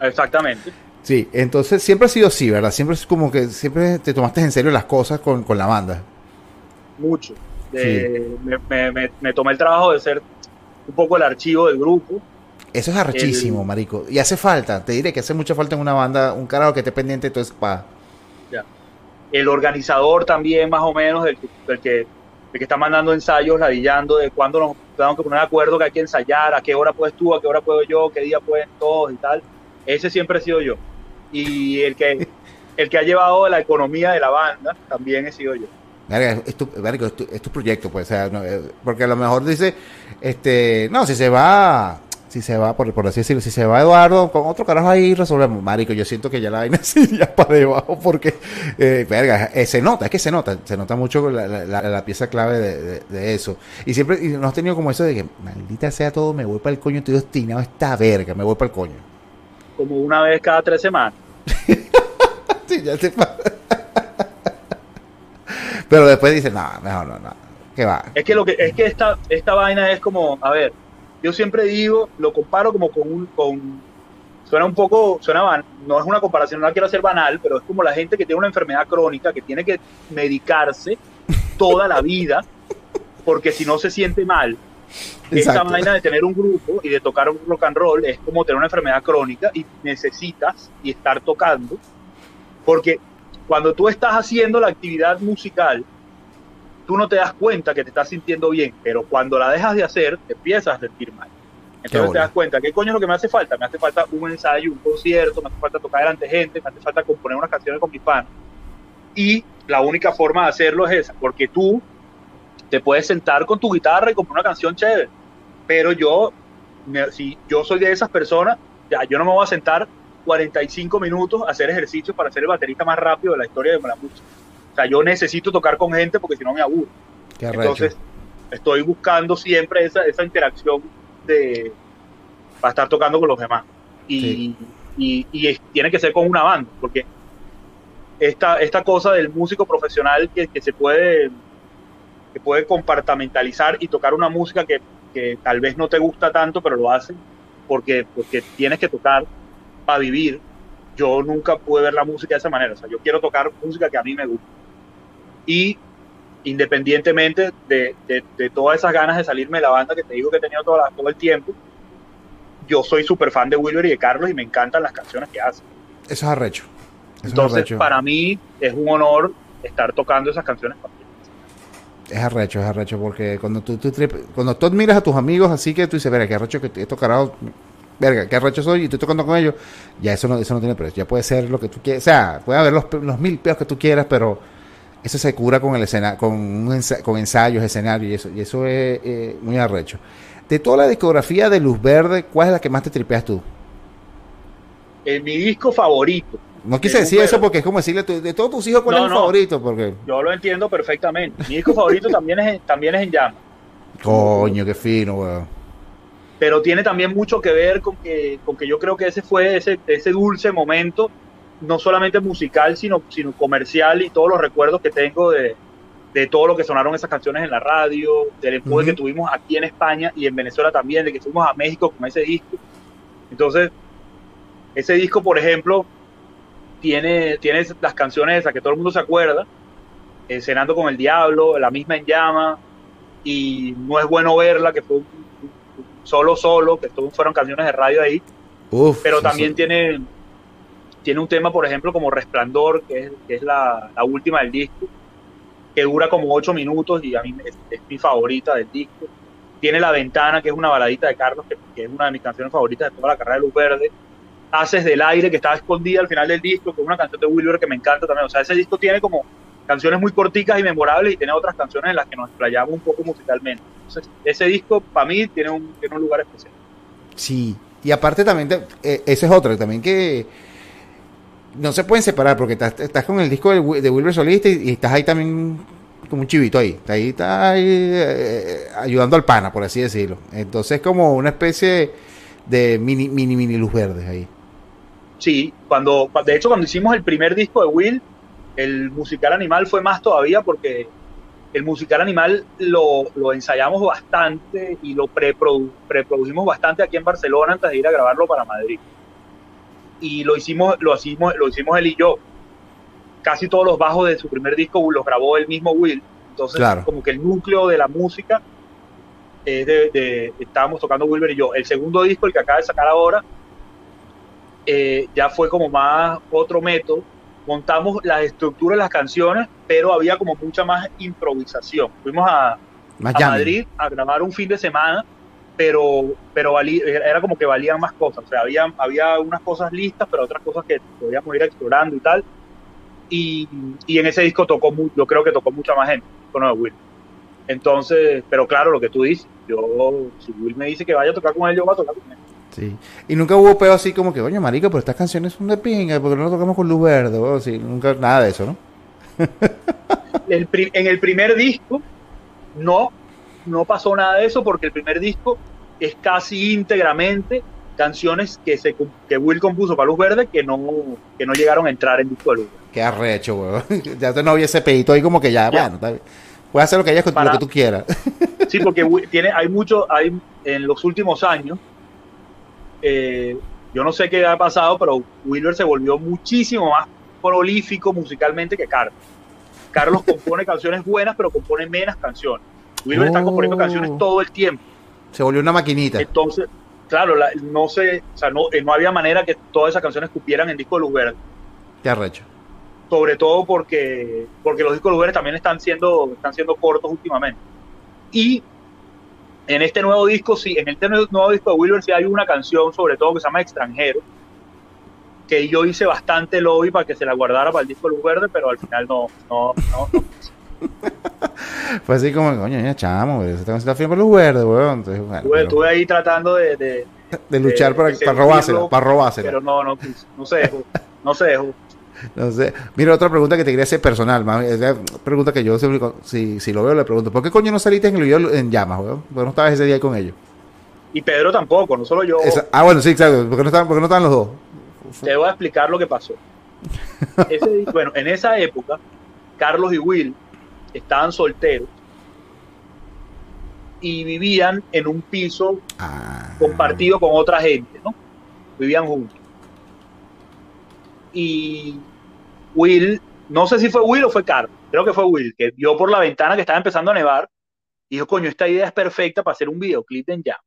Exactamente. Sí, entonces siempre ha sido así, ¿verdad? Siempre es como que siempre te tomaste en serio las cosas con, la banda. Mucho. me, tomé el trabajo de ser un poco el archivo del grupo. Eso es arrechísimo, marico. Y hace falta, te diré que hace mucha falta en una banda, un carajo que esté pendiente de tu espada. Ya. El organizador también, más o menos, del, que, que está mandando ensayos, ladillando de cuándo nos tenemos que poner de acuerdo que hay que ensayar, a qué hora puedes tú, a qué hora puedo yo, qué día pueden todos y tal. Ese siempre he sido yo y el que, el que ha llevado la economía de la banda también he sido yo. es, tu, proyecto, pues, eh, porque a lo mejor dice, este, no, si se va, si se va, por, por así decirlo, si se va Eduardo, con otro carajo ahí resolvemos. Marico, yo siento que ya la vaina sí ya para debajo, porque, eh, verga, eh, se nota, es que se nota, se nota mucho la, la, pieza clave de, de, eso. Y siempre, y nos has tenido como eso de que, maldita sea todo, me voy para el coño, estoy destinado a esta verga, me voy para el coño como una vez cada tres semanas. sí, ya se Pero después dice, no, mejor no, no. ¿Qué va? Es que lo que es que esta, esta vaina es como, a ver, yo siempre digo, lo comparo como con un con suena un poco, suena no es una comparación, no la quiero hacer banal, pero es como la gente que tiene una enfermedad crónica que tiene que medicarse toda la vida porque si no se siente mal. Esa vaina de tener un grupo y de tocar un rock and roll es como tener una enfermedad crónica y necesitas y estar tocando, porque cuando tú estás haciendo la actividad musical, tú no te das cuenta que te estás sintiendo bien, pero cuando la dejas de hacer, te empiezas a sentir mal. Entonces te das cuenta, ¿qué coño es lo que me hace falta? Me hace falta un ensayo, un concierto, me hace falta tocar delante de gente, me hace falta componer unas canciones con mis fans. Y la única forma de hacerlo es esa, porque tú te puedes sentar con tu guitarra y componer una canción chévere pero yo, si yo soy de esas personas, ya yo no me voy a sentar 45 minutos a hacer ejercicios para ser el baterista más rápido de la historia de la música. Sea, yo necesito tocar con gente porque si no me aburro. Entonces, estoy buscando siempre esa, esa interacción de para estar tocando con los demás. Y, y, tiene que ser con una banda, porque esta, esta cosa del músico profesional que, que se puede que puede compartamentalizar y tocar una música que que tal vez no te gusta tanto, pero lo hacen porque, porque tienes que tocar para vivir. Yo nunca pude ver la música de esa manera. O sea, yo quiero tocar música que a mí me gusta. Y independientemente de, de, todas esas ganas de salirme de la banda que te digo que he tenido toda todo el tiempo, yo soy súper fan de Wilber y de Carlos y me encantan las canciones que hacen. Eso es arrecho. Entonces, para mí es un honor estar tocando esas canciones. Es arrecho, es arrecho, porque cuando tú, cuando tú admiras a tus amigos así que tú dices, verga, qué arrecho que estos carajos, verga, qué arrecho soy y estoy tocando con ellos, ya eso no, eso no tiene precio, ya puede ser lo que tú quieras, o sea, puede haber los, los mil peos que tú quieras, pero eso se cura con el escena, con, con ensayos, escenario y eso, y eso es eh, muy arrecho. De toda la discografía de Luz Verde, ¿cuál es la que más te tripeas tú? En mi disco favorito no quise decir eso porque es como decirle de todos tus hijos cuál es el favorito. Porque... Yo lo entiendo perfectamente. Mi disco favorito también es, también es En Llama. Coño, qué fino, weón. Pero tiene también mucho que ver con que, con que yo creo que ese fue ese, ese dulce momento, no solamente musical, sino, sino comercial y todos los recuerdos que tengo de, de todo lo que sonaron esas canciones en la radio, del empuje que tuvimos aquí en España y en Venezuela también, de que fuimos a México con ese disco. Entonces, ese disco, por ejemplo, tiene, tiene las canciones esas que todo el mundo se acuerda, eh, Cenando con el Diablo, La misma en llama, y No es bueno verla, que fue solo solo, que fueron canciones de radio ahí. pero también tiene, tiene un tema, por ejemplo, como Resplandor, que es, que es la, la, última del disco, que dura como ocho minutos y a mí es, mi favorita del disco. Tiene La Ventana, que es una baladita de Carlos, que, es una de mis canciones favoritas de toda la carrera de Luz Verde Haces del aire, que estaba escondida al final del disco, que es una canción de Wilber que me encanta también. O sea, ese disco tiene como canciones muy corticas y memorables y tiene otras canciones en las que nos explayamos un poco musicalmente. Ese disco para mí tiene un, tiene un lugar especial. Sí, y aparte también, eh, ese es otro, también que no se pueden separar porque estás, con el disco de, de Wilber Solista y, estás ahí también como un chivito ahí, está ahí, está eh, ayudando al pana, por así decirlo. Entonces como una especie de mini, mini, mini luz verdes ahí. Sí, cuando, de hecho cuando hicimos el primer disco de Will, el musical animal fue más todavía porque el musical animal lo, lo ensayamos bastante y lo preprodujimos bastante aquí en Barcelona antes de ir a grabarlo para Madrid. Y lo hicimos, lo hicimos, lo hicimos él y yo. Casi todos los bajos de su primer disco los grabó el mismo Will. Entonces, como que el núcleo de la música es de, estábamos tocando Wilber y yo. El segundo disco, el que acaba de sacar ahora, eh, ya fue como más otro método. Montamos las estructuras de las canciones, pero había como mucha más improvisación. Fuimos a, Madrid a grabar un fin de semana, pero, pero era como que valían más cosas. O sea, había, había unas cosas listas, pero otras cosas que podíamos ir explorando y tal. Y, y en ese disco tocó, yo creo que tocó mucha más gente con Will. Entonces, pero claro, lo que tú dices, yo, si Will me dice que vaya a tocar con él, yo voy a tocar con él. Sí. Y nunca hubo peor así como que, oye, marica, pero estas canciones son de pinga, porque no tocamos con luz verde, o sí, nunca, nada de eso, ¿no? en el primer disco, no, no pasó nada de eso, porque el primer disco es casi íntegramente canciones que se que Will compuso para Luz Verde que no, que no llegaron a entrar en disco de Luz Qué arrecho, weón. ya no había ese pedito ahí como que ya, bueno, está bien. Puedes hacer lo que hayas con lo que tú quieras. Sí, porque tiene, hay mucho, hay en los últimos años, eh, yo no sé qué ha pasado, pero Wilber se volvió muchísimo más prolífico musicalmente que Carlos. Carlos compone canciones buenas, pero compone menos canciones. Wilber está componiendo oh. canciones todo el tiempo. Se volvió una maquinita. Entonces, claro, no sé, o sea, no, eh, no había manera que todas esas canciones cupieran en disco de luz verde. Qué arrecho sobre todo porque, porque los discos lugares también están siendo, están siendo cortos últimamente. Y en este nuevo disco, sí, en este nuevo disco de Wilber sí hay una canción, sobre todo que se llama Extranjero, que yo hice bastante lobby para que se la guardara para el disco Luz Verde, pero al final no, no, no. Fue así como, coño, ya chamo, esta canción está firme Luz Verde, weón. estuve, ahí tratando de... De, de luchar para, para robársela, para robársela. Pero no, no, no se dejó, no se dejó. No sé. Mira, otra pregunta que te quería hacer personal. Es una pregunta que yo si, si lo veo, le pregunto. ¿Por qué coño no saliste en el video en llamas, weón? Porque no estabas ese día con ellos. Y Pedro tampoco, no solo yo. ah, bueno, sí, exacto. ¿Por qué no estaban, no estaban los dos? Te voy a explicar lo que pasó. bueno, en esa época, Carlos y Will estaban solteros y vivían en un piso ah. compartido con otra gente, ¿no? Vivían juntos y Will, no sé si fue Will o fue Carlos, creo que fue Will, que vio por la ventana que estaba empezando a nevar y dijo, coño, esta idea es perfecta para hacer un videoclip en llama.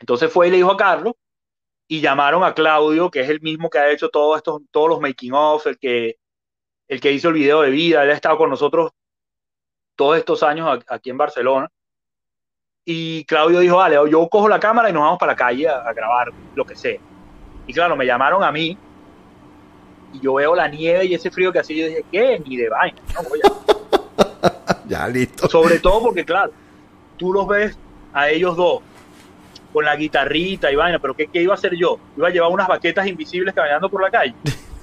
Entonces fue y le dijo a Carlos y llamaron a Claudio, que es el mismo que ha hecho todos estos, todos los making of, el que, el que hizo el video de vida, él ha estado con nosotros todos estos años aquí en Barcelona. Y Claudio dijo, vale, yo cojo la cámara y nos vamos para la calle a, grabar lo que sea. Y claro, me llamaron a mí y yo veo la nieve y ese frío que hacía. Yo dije, ¿qué? Ni de vaina. No voy ya, listo. Sobre todo porque, claro, tú los ves a ellos dos con la guitarrita y vaina, pero ¿qué, ¿qué, iba a hacer yo? ¿Iba a llevar unas baquetas invisibles caminando por la calle?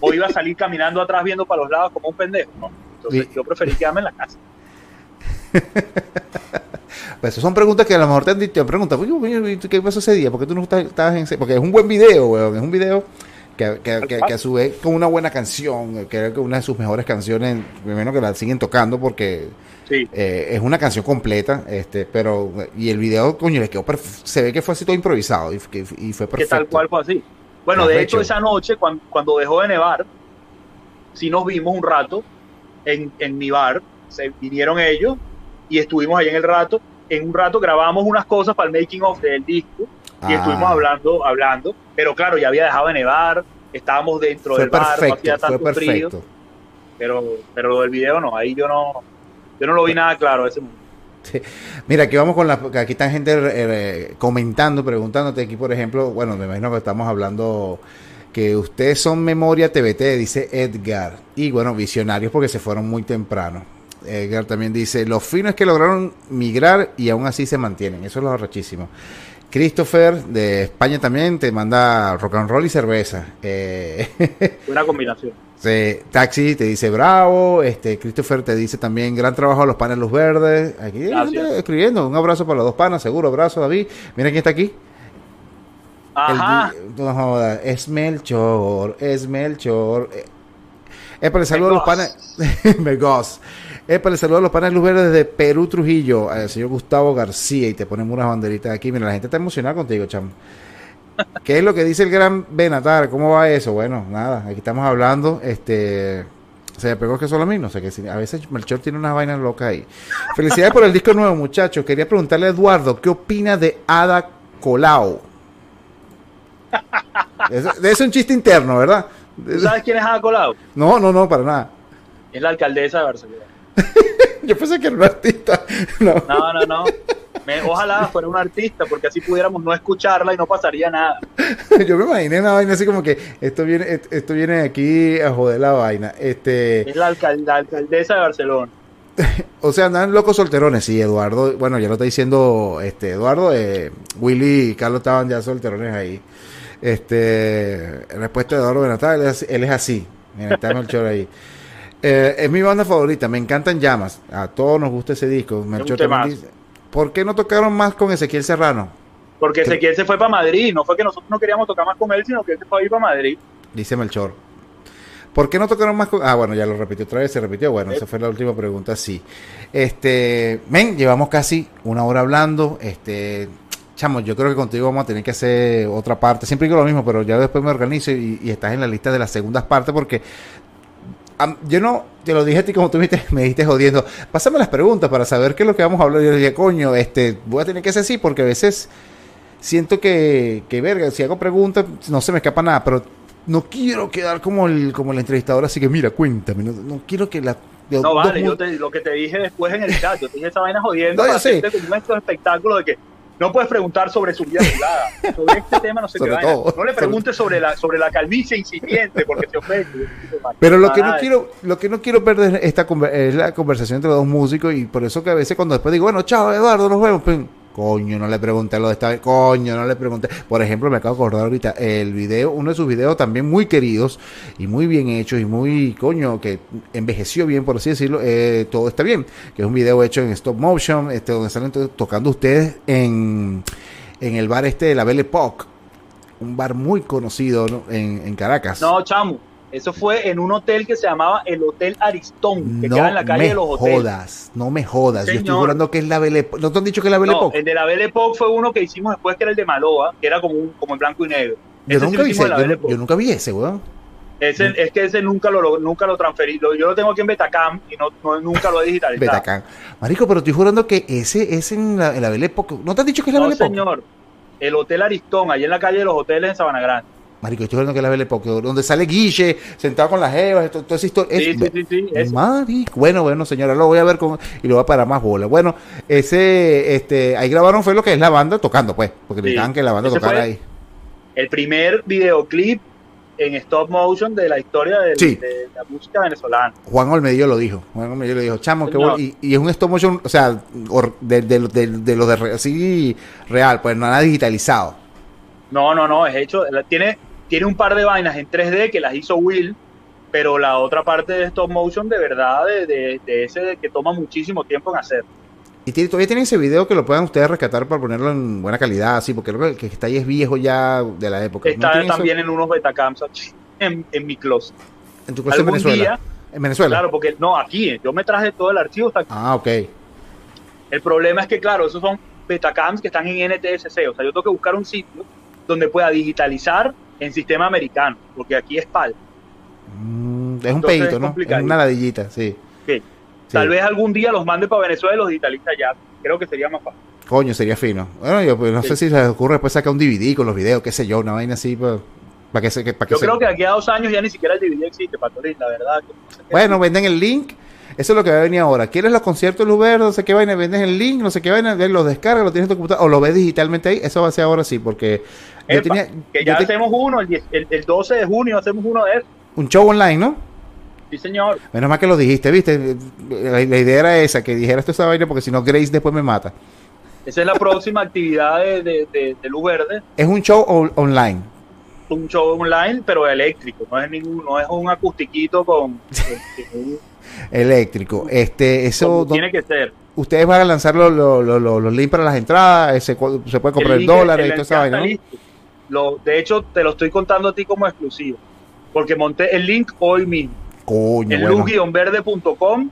¿O iba a salir caminando atrás viendo para los lados como un pendejo? No. Entonces yo preferí quedarme en la casa. pues son preguntas que a lo mejor te han dicho, preguntas, ¿qué pasó ese día? ¿Por qué tú no estabas en Porque es un buen video, weón, es un video que, que, que, a su vez con una buena canción, creo que una de sus mejores canciones, menos que la siguen tocando porque eh, es una canción completa, este, pero y el video, coño, le quedó se ve que fue así todo improvisado y, y fue perfecto. Que tal cual fue así. Bueno, de hecho, esa noche, cuando, cuando, dejó de nevar, sí nos vimos un rato en, en mi bar, se vinieron ellos y estuvimos ahí en el rato. En un rato grabamos unas cosas para el making of del disco y estuvimos ah. hablando, hablando, pero claro, ya había dejado de nevar, estábamos dentro del bar, no hacía tanto frío. Pero, pero el video no, ahí yo no, yo no lo vi nada claro ese momento. Mira, aquí vamos con la. Aquí están gente eh, comentando, preguntándote. Aquí, por ejemplo, bueno, me imagino que estamos hablando que ustedes son memoria TBT, dice Edgar. Y bueno, visionarios porque se fueron muy temprano. Edgar también dice: Los finos es que lograron migrar y aún así se mantienen. Eso es lo rachísimo. Christopher de España también te manda rock and roll y cerveza. Eh, Una combinación. Taxi te dice bravo. Este Christopher te dice también gran trabajo a los panes Luz Verdes. Aquí escribiendo. Un abrazo para los dos panas, seguro. Abrazo, David. Mira quién está aquí. Ajá. es Melchor. Es Melchor. Eh, para el saludo a los panes. Megos. Es para el saludo a los panes Luz Verdes de Perú, Trujillo. Al señor Gustavo García. Y te ponemos unas banderitas aquí. Mira, la gente está emocionada contigo, chamo. ¿Qué es lo que dice el gran Benatar? ¿Cómo va eso? Bueno, nada, aquí estamos hablando. Este. Se me pegó que solo a mí, no sé qué. A veces Melchor tiene unas vainas locas ahí. Felicidades por el disco nuevo, muchachos. Quería preguntarle a Eduardo, ¿qué opina de Ada Colau? Eso, es un chiste interno, ¿verdad? sabes quién es Ada Colau? No, no, no, para nada. Es la alcaldesa de Barcelona. Yo pensé que era un artista. No, no, no. no ojalá fuera un artista, porque así pudiéramos no escucharla y no pasaría nada. Yo me imaginé una vaina así como que esto viene, esto viene aquí a joder la vaina. Este... Es la, alcaldesa de Barcelona. o sea, andan locos solterones, sí, Eduardo, bueno, ya lo está diciendo este Eduardo, eh, Willy y Carlos estaban ya solterones ahí. Este, respuesta de Eduardo Benatal, él es, él es así. Mira, está Melchor ahí. Eh, es mi banda favorita, me encantan llamas. A todos nos gusta ese disco. Melchor también dice, ¿Por qué no tocaron más con Ezequiel Serrano? Porque Ezequiel se fue para Madrid, no fue que nosotros no queríamos tocar más con él, sino que él se fue a ir para Madrid. Dice Melchor. ¿Por qué no tocaron más con.? Ah, bueno, ya lo repitió otra vez, se repitió. Bueno, esa fue la última pregunta, sí. Este. Men, llevamos casi una hora hablando. Este. Chamo, yo creo que contigo vamos a tener que hacer otra parte. Siempre digo lo mismo, pero ya después me organizo y, y estás en la lista de las segundas partes porque yo no, te lo dije a ti como tú me, me dijiste jodiendo, pásame las preguntas para saber qué es lo que vamos a hablar. Yo dije, coño, este, voy a tener que ser así porque a veces siento que, que verga, si hago preguntas no se me escapa nada, pero no quiero quedar como el, como el entrevistador, así que mira, cuéntame, no, quiero que la... no, vale, yo te, lo que te dije después en el chat, yo te dije esa vaina jodiendo, no, para como un espectáculo de que no puedes preguntar sobre su vida privada, sobre este tema no sé qué. No le preguntes sobre, la sobre la calvicie incipiente porque se ofende. Pero lo que no quiero lo que no quiero perder esta es la conversación entre los dos músicos y por eso que a veces cuando después digo, bueno, chao Eduardo, nos vemos, Coño, no le pregunté lo de esta vez. Coño, no le pregunté. Por ejemplo, me acabo de acordar ahorita el video, uno de sus videos también muy queridos y muy bien hechos y muy, coño, que envejeció bien, por así decirlo. Eh, todo está bien. Que es un video hecho en stop motion, este, donde están tocando ustedes en, en el bar este de la Belle Époque. Un bar muy conocido en, en Caracas. No, chamo. Eso fue en un hotel que se llamaba el Hotel Aristón, que queda en la calle de los hoteles. Jodas, no me jodas, yo estoy jurando que es la Belle ¿No te han dicho que es la Belle no, El de la Belle Époque fue uno que hicimos después, que era el de Maloa, que era como, un, como en blanco y negro. Yo nunca, vi ese, yo, nunca vi ese, weón. Ese, Es que ese nunca lo, nunca lo transferí. Yo lo tengo aquí en Betacam y no, nunca lo he digitalizado. Betacam. Marico, pero estoy jurando que ese es en la, en la Belle Époque. ¿No te han dicho que es la Belle Époque? No, señor. El Hotel Aristón, allí en la calle de los hoteles en Sabana Grande. Marico, estoy viendo que la vele porque donde sale Guille sentado con las jevas, toda esa historia. Sí, sí, sí, sí, Marico. Bueno, bueno, señora, lo voy a ver con y lo voy a parar más bola. Bueno, ese, este, ahí grabaron fue lo que es la banda tocando, pues, porque necesitaban que la banda tocara ahí. El primer videoclip en stop motion de la historia de, la música venezolana. Juan Olmedillo lo dijo. Juan Olmedillo lo dijo, chamo, qué bueno. Y, y, es un stop motion, o sea, de, de, de, lo de así real, pues nada digitalizado. No, no, no, es hecho, tiene, tiene un par de vainas en 3D que las hizo Will, pero la otra parte de stop motion de verdad, de, de ese que toma muchísimo tiempo en hacer. Y todavía tienen ese video que lo puedan ustedes rescatar para ponerlo en buena calidad, así, porque creo que está ahí es viejo ya de la época. Está también en unos Betacams en, en mi closet. ¿En tu closet en Venezuela? ¿En Venezuela? Claro, porque no, aquí, yo me traje todo el archivo hasta aquí. Ah, ok. El problema es que, claro, esos son Betacams que están en NTSC, o sea, yo tengo que buscar un sitio donde pueda digitalizar en sistema americano, porque aquí es PAL. Mm, es un pedito, ¿no? Es una ladillita, sí. sí. Tal vez algún día los mande para Venezuela y los digitaliza ya. Creo que sería más fácil. Coño, sería fino. Bueno, yo pues, no sé si se les ocurre después sacar un DVD con los videos, qué sé yo, una vaina así. Pues, para que se, para que yo creo que aquí a dos años ya ni siquiera el DVD existe, Patolín, la verdad. bueno, venden el link. Eso es lo que va a venir ahora. ¿Quieres los conciertos de Uber? No sé qué vaina, vendes el link, no sé qué vaina, los descargas, lo tienes en tu computadora o lo ves digitalmente ahí. Eso va a ser ahora sí, porque. Tenía, que ya hacemos uno, el, el, 12 de junio hacemos uno de esos. Un show online, ¿no? Sí, señor. Menos mal que lo dijiste, ¿viste? La, idea era esa, que dijeras tú esa vaina porque si no Grace después me mata. Esa es la próxima actividad de, de, Luz Verde. Es un show online. Un show online, pero eléctrico. No es ningún, no es un acustiquito con, eléctrico. Este, eso tiene que ser. Ustedes van a lanzar los, los, links para las entradas, se, se puede comprar el, dólares y toda esa vaina, Lo, de hecho, te lo estoy contando a ti como exclusivo, porque monté el link hoy mismo en luz-verde.com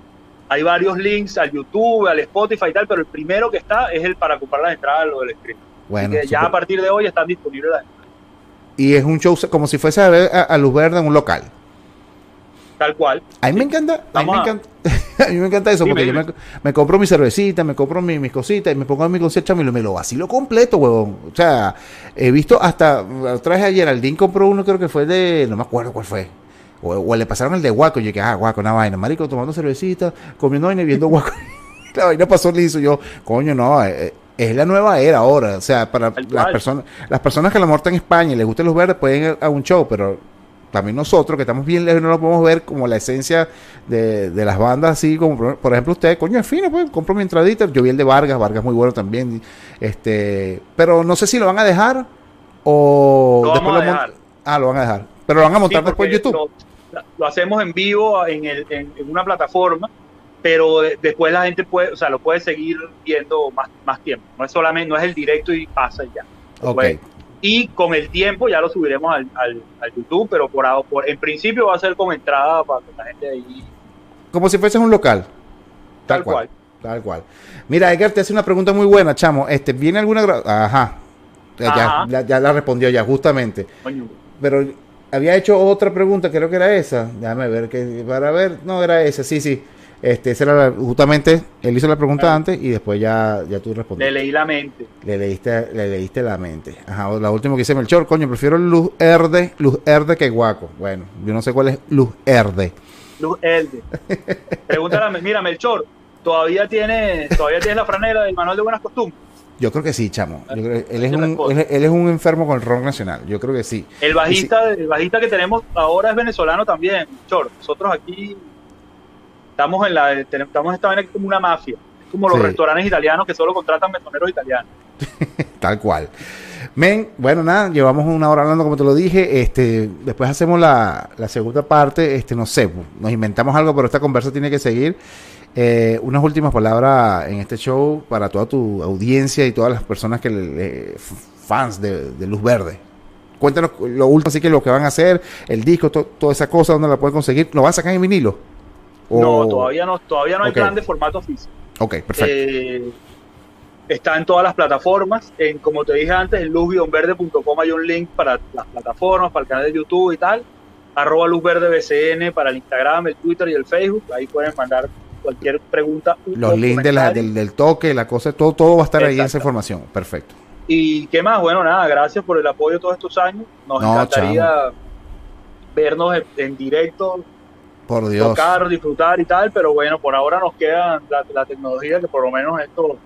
hay varios links al YouTube, al Spotify y tal, pero el primero que está es el para comprar las entradas, lo del stream. Bueno, ya a partir de hoy están disponibles las entradas. Y es un show como si fuese a ver a, Luz Verde en un local. Tal cual. A mí me encanta, a mí me encanta, a mí me encanta eso, porque yo me, compro mi cervecita, me compro mis cositas y me pongo en mi concierto y me lo vacilo completo, huevón. O sea, he visto hasta, otra vez ayer, Aldín compró uno, creo que fue de, no me acuerdo cuál fue o, le pasaron el de Guaco. Y yo dije, ah, Guaco, una vaina. Marico, tomando cervecita, comiendo vaina y viendo Guaco. la vaina pasó liso. Yo, coño, no, eh, eh, es la nueva era ahora. O sea, para las personas, las personas que a lo mejor están en España y les gusten los verdes pueden ir a un show, pero también nosotros que estamos bien lejos no lo podemos ver como la esencia de, de las bandas así como por ejemplo usted coño es fino pues compro mi entradita yo vi el de Vargas Vargas muy bueno también este pero no sé si lo van a dejar o lo vamos a dejar. ah lo van a dejar pero lo van a montar después en YouTube lo hacemos en vivo en, el, en, una plataforma, pero después la gente puede, o sea, lo puede seguir viendo más, más tiempo. No es solamente, no es el directo y pasa ya. Okay. Y con el tiempo ya lo subiremos al, al, YouTube, pero por, por en principio va a ser con entrada para que la gente ahí. Como si fuese un local. Tal, cual. Tal cual. Mira, Edgar te hace una pregunta muy buena, chamo. Este, ¿viene alguna Ajá. Ya, ya, ya, la respondió ya, justamente. Pero había hecho otra pregunta, creo que era esa. Déjame ver, que para ver, no era esa, sí, sí. Este, esa era justamente, él hizo la pregunta antes y después ya, ya tú respondiste. Le leí la mente. Le leíste, le leíste la mente. Ajá, la última que hice Melchor, coño, prefiero luz erde, luz erde que guaco. Bueno, yo no sé cuál es luz erde. Luz erde. Pregúntale, mira, Melchor, ¿todavía tiene, todavía tienes la franela del manual de buenas costumbres? Yo creo que sí, chamo. él, es un, él, es un enfermo con el rock nacional. Yo creo que sí. El bajista, el bajista que tenemos ahora es venezolano también, Chor. Nosotros aquí estamos en la estamos esta vaina como una mafia. Como los restaurantes italianos que solo contratan metoneros italianos. Tal cual. Men, bueno, nada, llevamos una hora hablando como te lo dije. Este, después hacemos la, la segunda parte. Este, no sé, nos inventamos algo, pero esta conversa tiene que seguir. Eh, unas últimas palabras en este show para toda tu audiencia y todas las personas que fans de, Luz Verde. Cuéntanos lo último, así que lo que van a hacer, el disco, toda esa cosa, dónde la pueden conseguir. ¿Lo van a sacar en vinilo? No, todavía no, todavía no hay plan de formato físico. Ok, perfecto. Eh, está en todas las plataformas. En, como te dije antes, en luzguionverde.com hay un link para las plataformas, para el canal de YouTube y tal. Arroba luzverdebcn para el Instagram, el Twitter y el Facebook. Ahí pueden mandar cualquier pregunta. Los links del, del, toque, la cosa, todo, todo va a estar ahí en esa información. Perfecto. Y qué más, bueno, nada, gracias por el apoyo todos estos años. Nos encantaría vernos en, directo, por Dios. tocar, disfrutar y tal, pero bueno, por ahora nos queda la, tecnología que por lo menos esto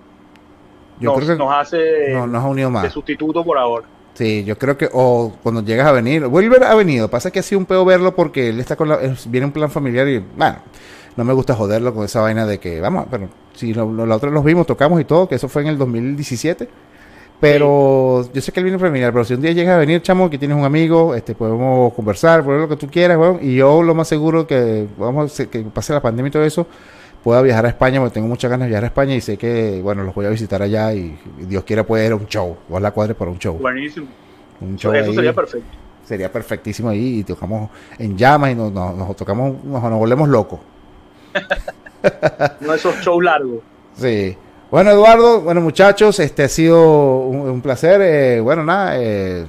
nos, nos, hace no, nos ha unido más. de sustituto por ahora. Sí, yo creo que, o cuando llegas a venir, Wilber ha venido, pasa que ha sido un peo verlo porque él está con la, viene un plan familiar y, bueno, no me gusta joderlo con esa vaina de que, vamos, pero si lo, lo, otros los vimos, tocamos y todo, que eso fue en el 2017. Pero yo sé que él viene familiar, pero si un día llegas a venir, chamo, que tienes un amigo, este podemos conversar, por lo que tú quieras, y yo lo más seguro que vamos que pase la pandemia y todo eso, pueda viajar a España, porque tengo muchas ganas de viajar a España y sé que, bueno, los voy a visitar allá y, Dios quiera puede ir a un show, o a la cuadre para un show. Buenísimo. Un show Eso sería perfecto. Sería perfectísimo ahí y tocamos en llamas y nos, nos, tocamos, nos, volvemos locos. no esos shows largos. Sí. Bueno, Eduardo, bueno, muchachos, este ha sido un, placer. Eh, bueno, nada, eh,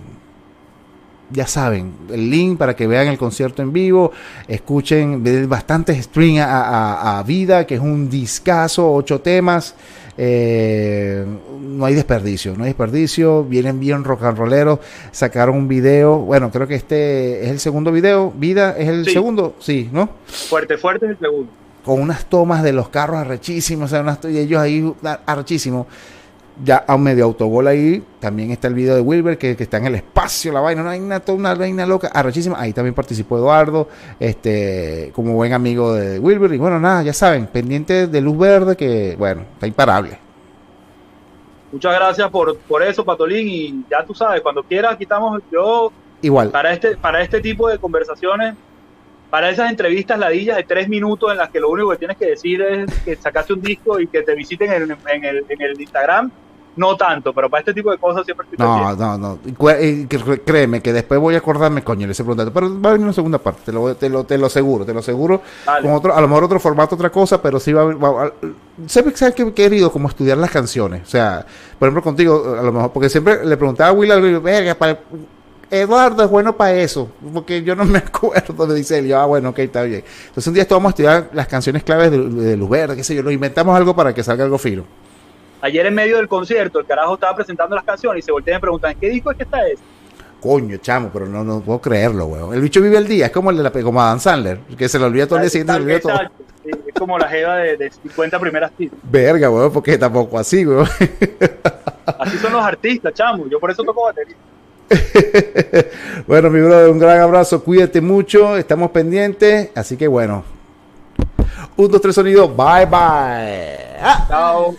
ya saben, el link para que vean el concierto en vivo, escuchen bastantes string a, vida, que es un discazo, ocho temas. Eh, no hay desperdicio, no hay desperdicio, vienen bien rock and rolleros, sacaron un video, bueno, creo que este es el segundo video, Vida es el segundo, sí, ¿no? Fuerte, fuerte es el segundo. Con unas tomas de los carros arrechísimos, o sea, y ellos ahí arrechísimos ya a un medio autogol ahí, también está el video de Wilber que, está en el espacio, la vaina, no hay una, toda una vaina loca, arrechísima, ahí también participó Eduardo, este, como buen amigo de Wilber, y bueno, nada, ya saben, pendiente de luz verde que, bueno, está imparable. Muchas gracias por, por eso, Patolín, y ya tú sabes, cuando quieras, quitamos yo, igual, para este, para este tipo de conversaciones, para esas entrevistas ladillas de tres minutos en las que lo único que tienes que decir es que sacaste un disco y que te visiten en el, en el Instagram, no tanto, pero para este tipo de cosas siempre estoy No, no, no. Créeme que después voy a acordarme, coño, ese preguntaste. Pero va a venir una segunda parte, te lo, te lo, te lo aseguro, te lo aseguro. Con otro, a lo mejor otro formato, otra cosa, pero sí va a haber. ¿Sabes que he querido? Como estudiar las canciones. O sea, por ejemplo, contigo, a lo mejor, porque siempre le preguntaba a Will, verga, para. Eduardo es bueno para eso, porque yo no me acuerdo, le dice él, yo, ah, bueno, ok, está bien. Entonces un día esto vamos a estudiar las canciones claves de, de Luz Verde, qué sé yo, nos inventamos algo para que salga algo fino. Ayer en medio del concierto, el carajo estaba presentando las canciones y se voltea y preguntan, ¿qué disco es que está ese? Coño, chamo, pero no, no puedo creerlo, weón. El bicho vive el día, es como el de la como Adam Sandler, que se lo olvida todo el día siguiente. todo. es como la jeva de, de 50 primeras tiras. Verga, weón, porque tampoco así, weón. Así son los artistas, chamo. Yo por eso toco batería. bueno, mi brother, un gran abrazo, cuídate mucho, estamos pendientes, así que bueno, un, dos, tres, sonido. Bye, bye. Ah. Chao.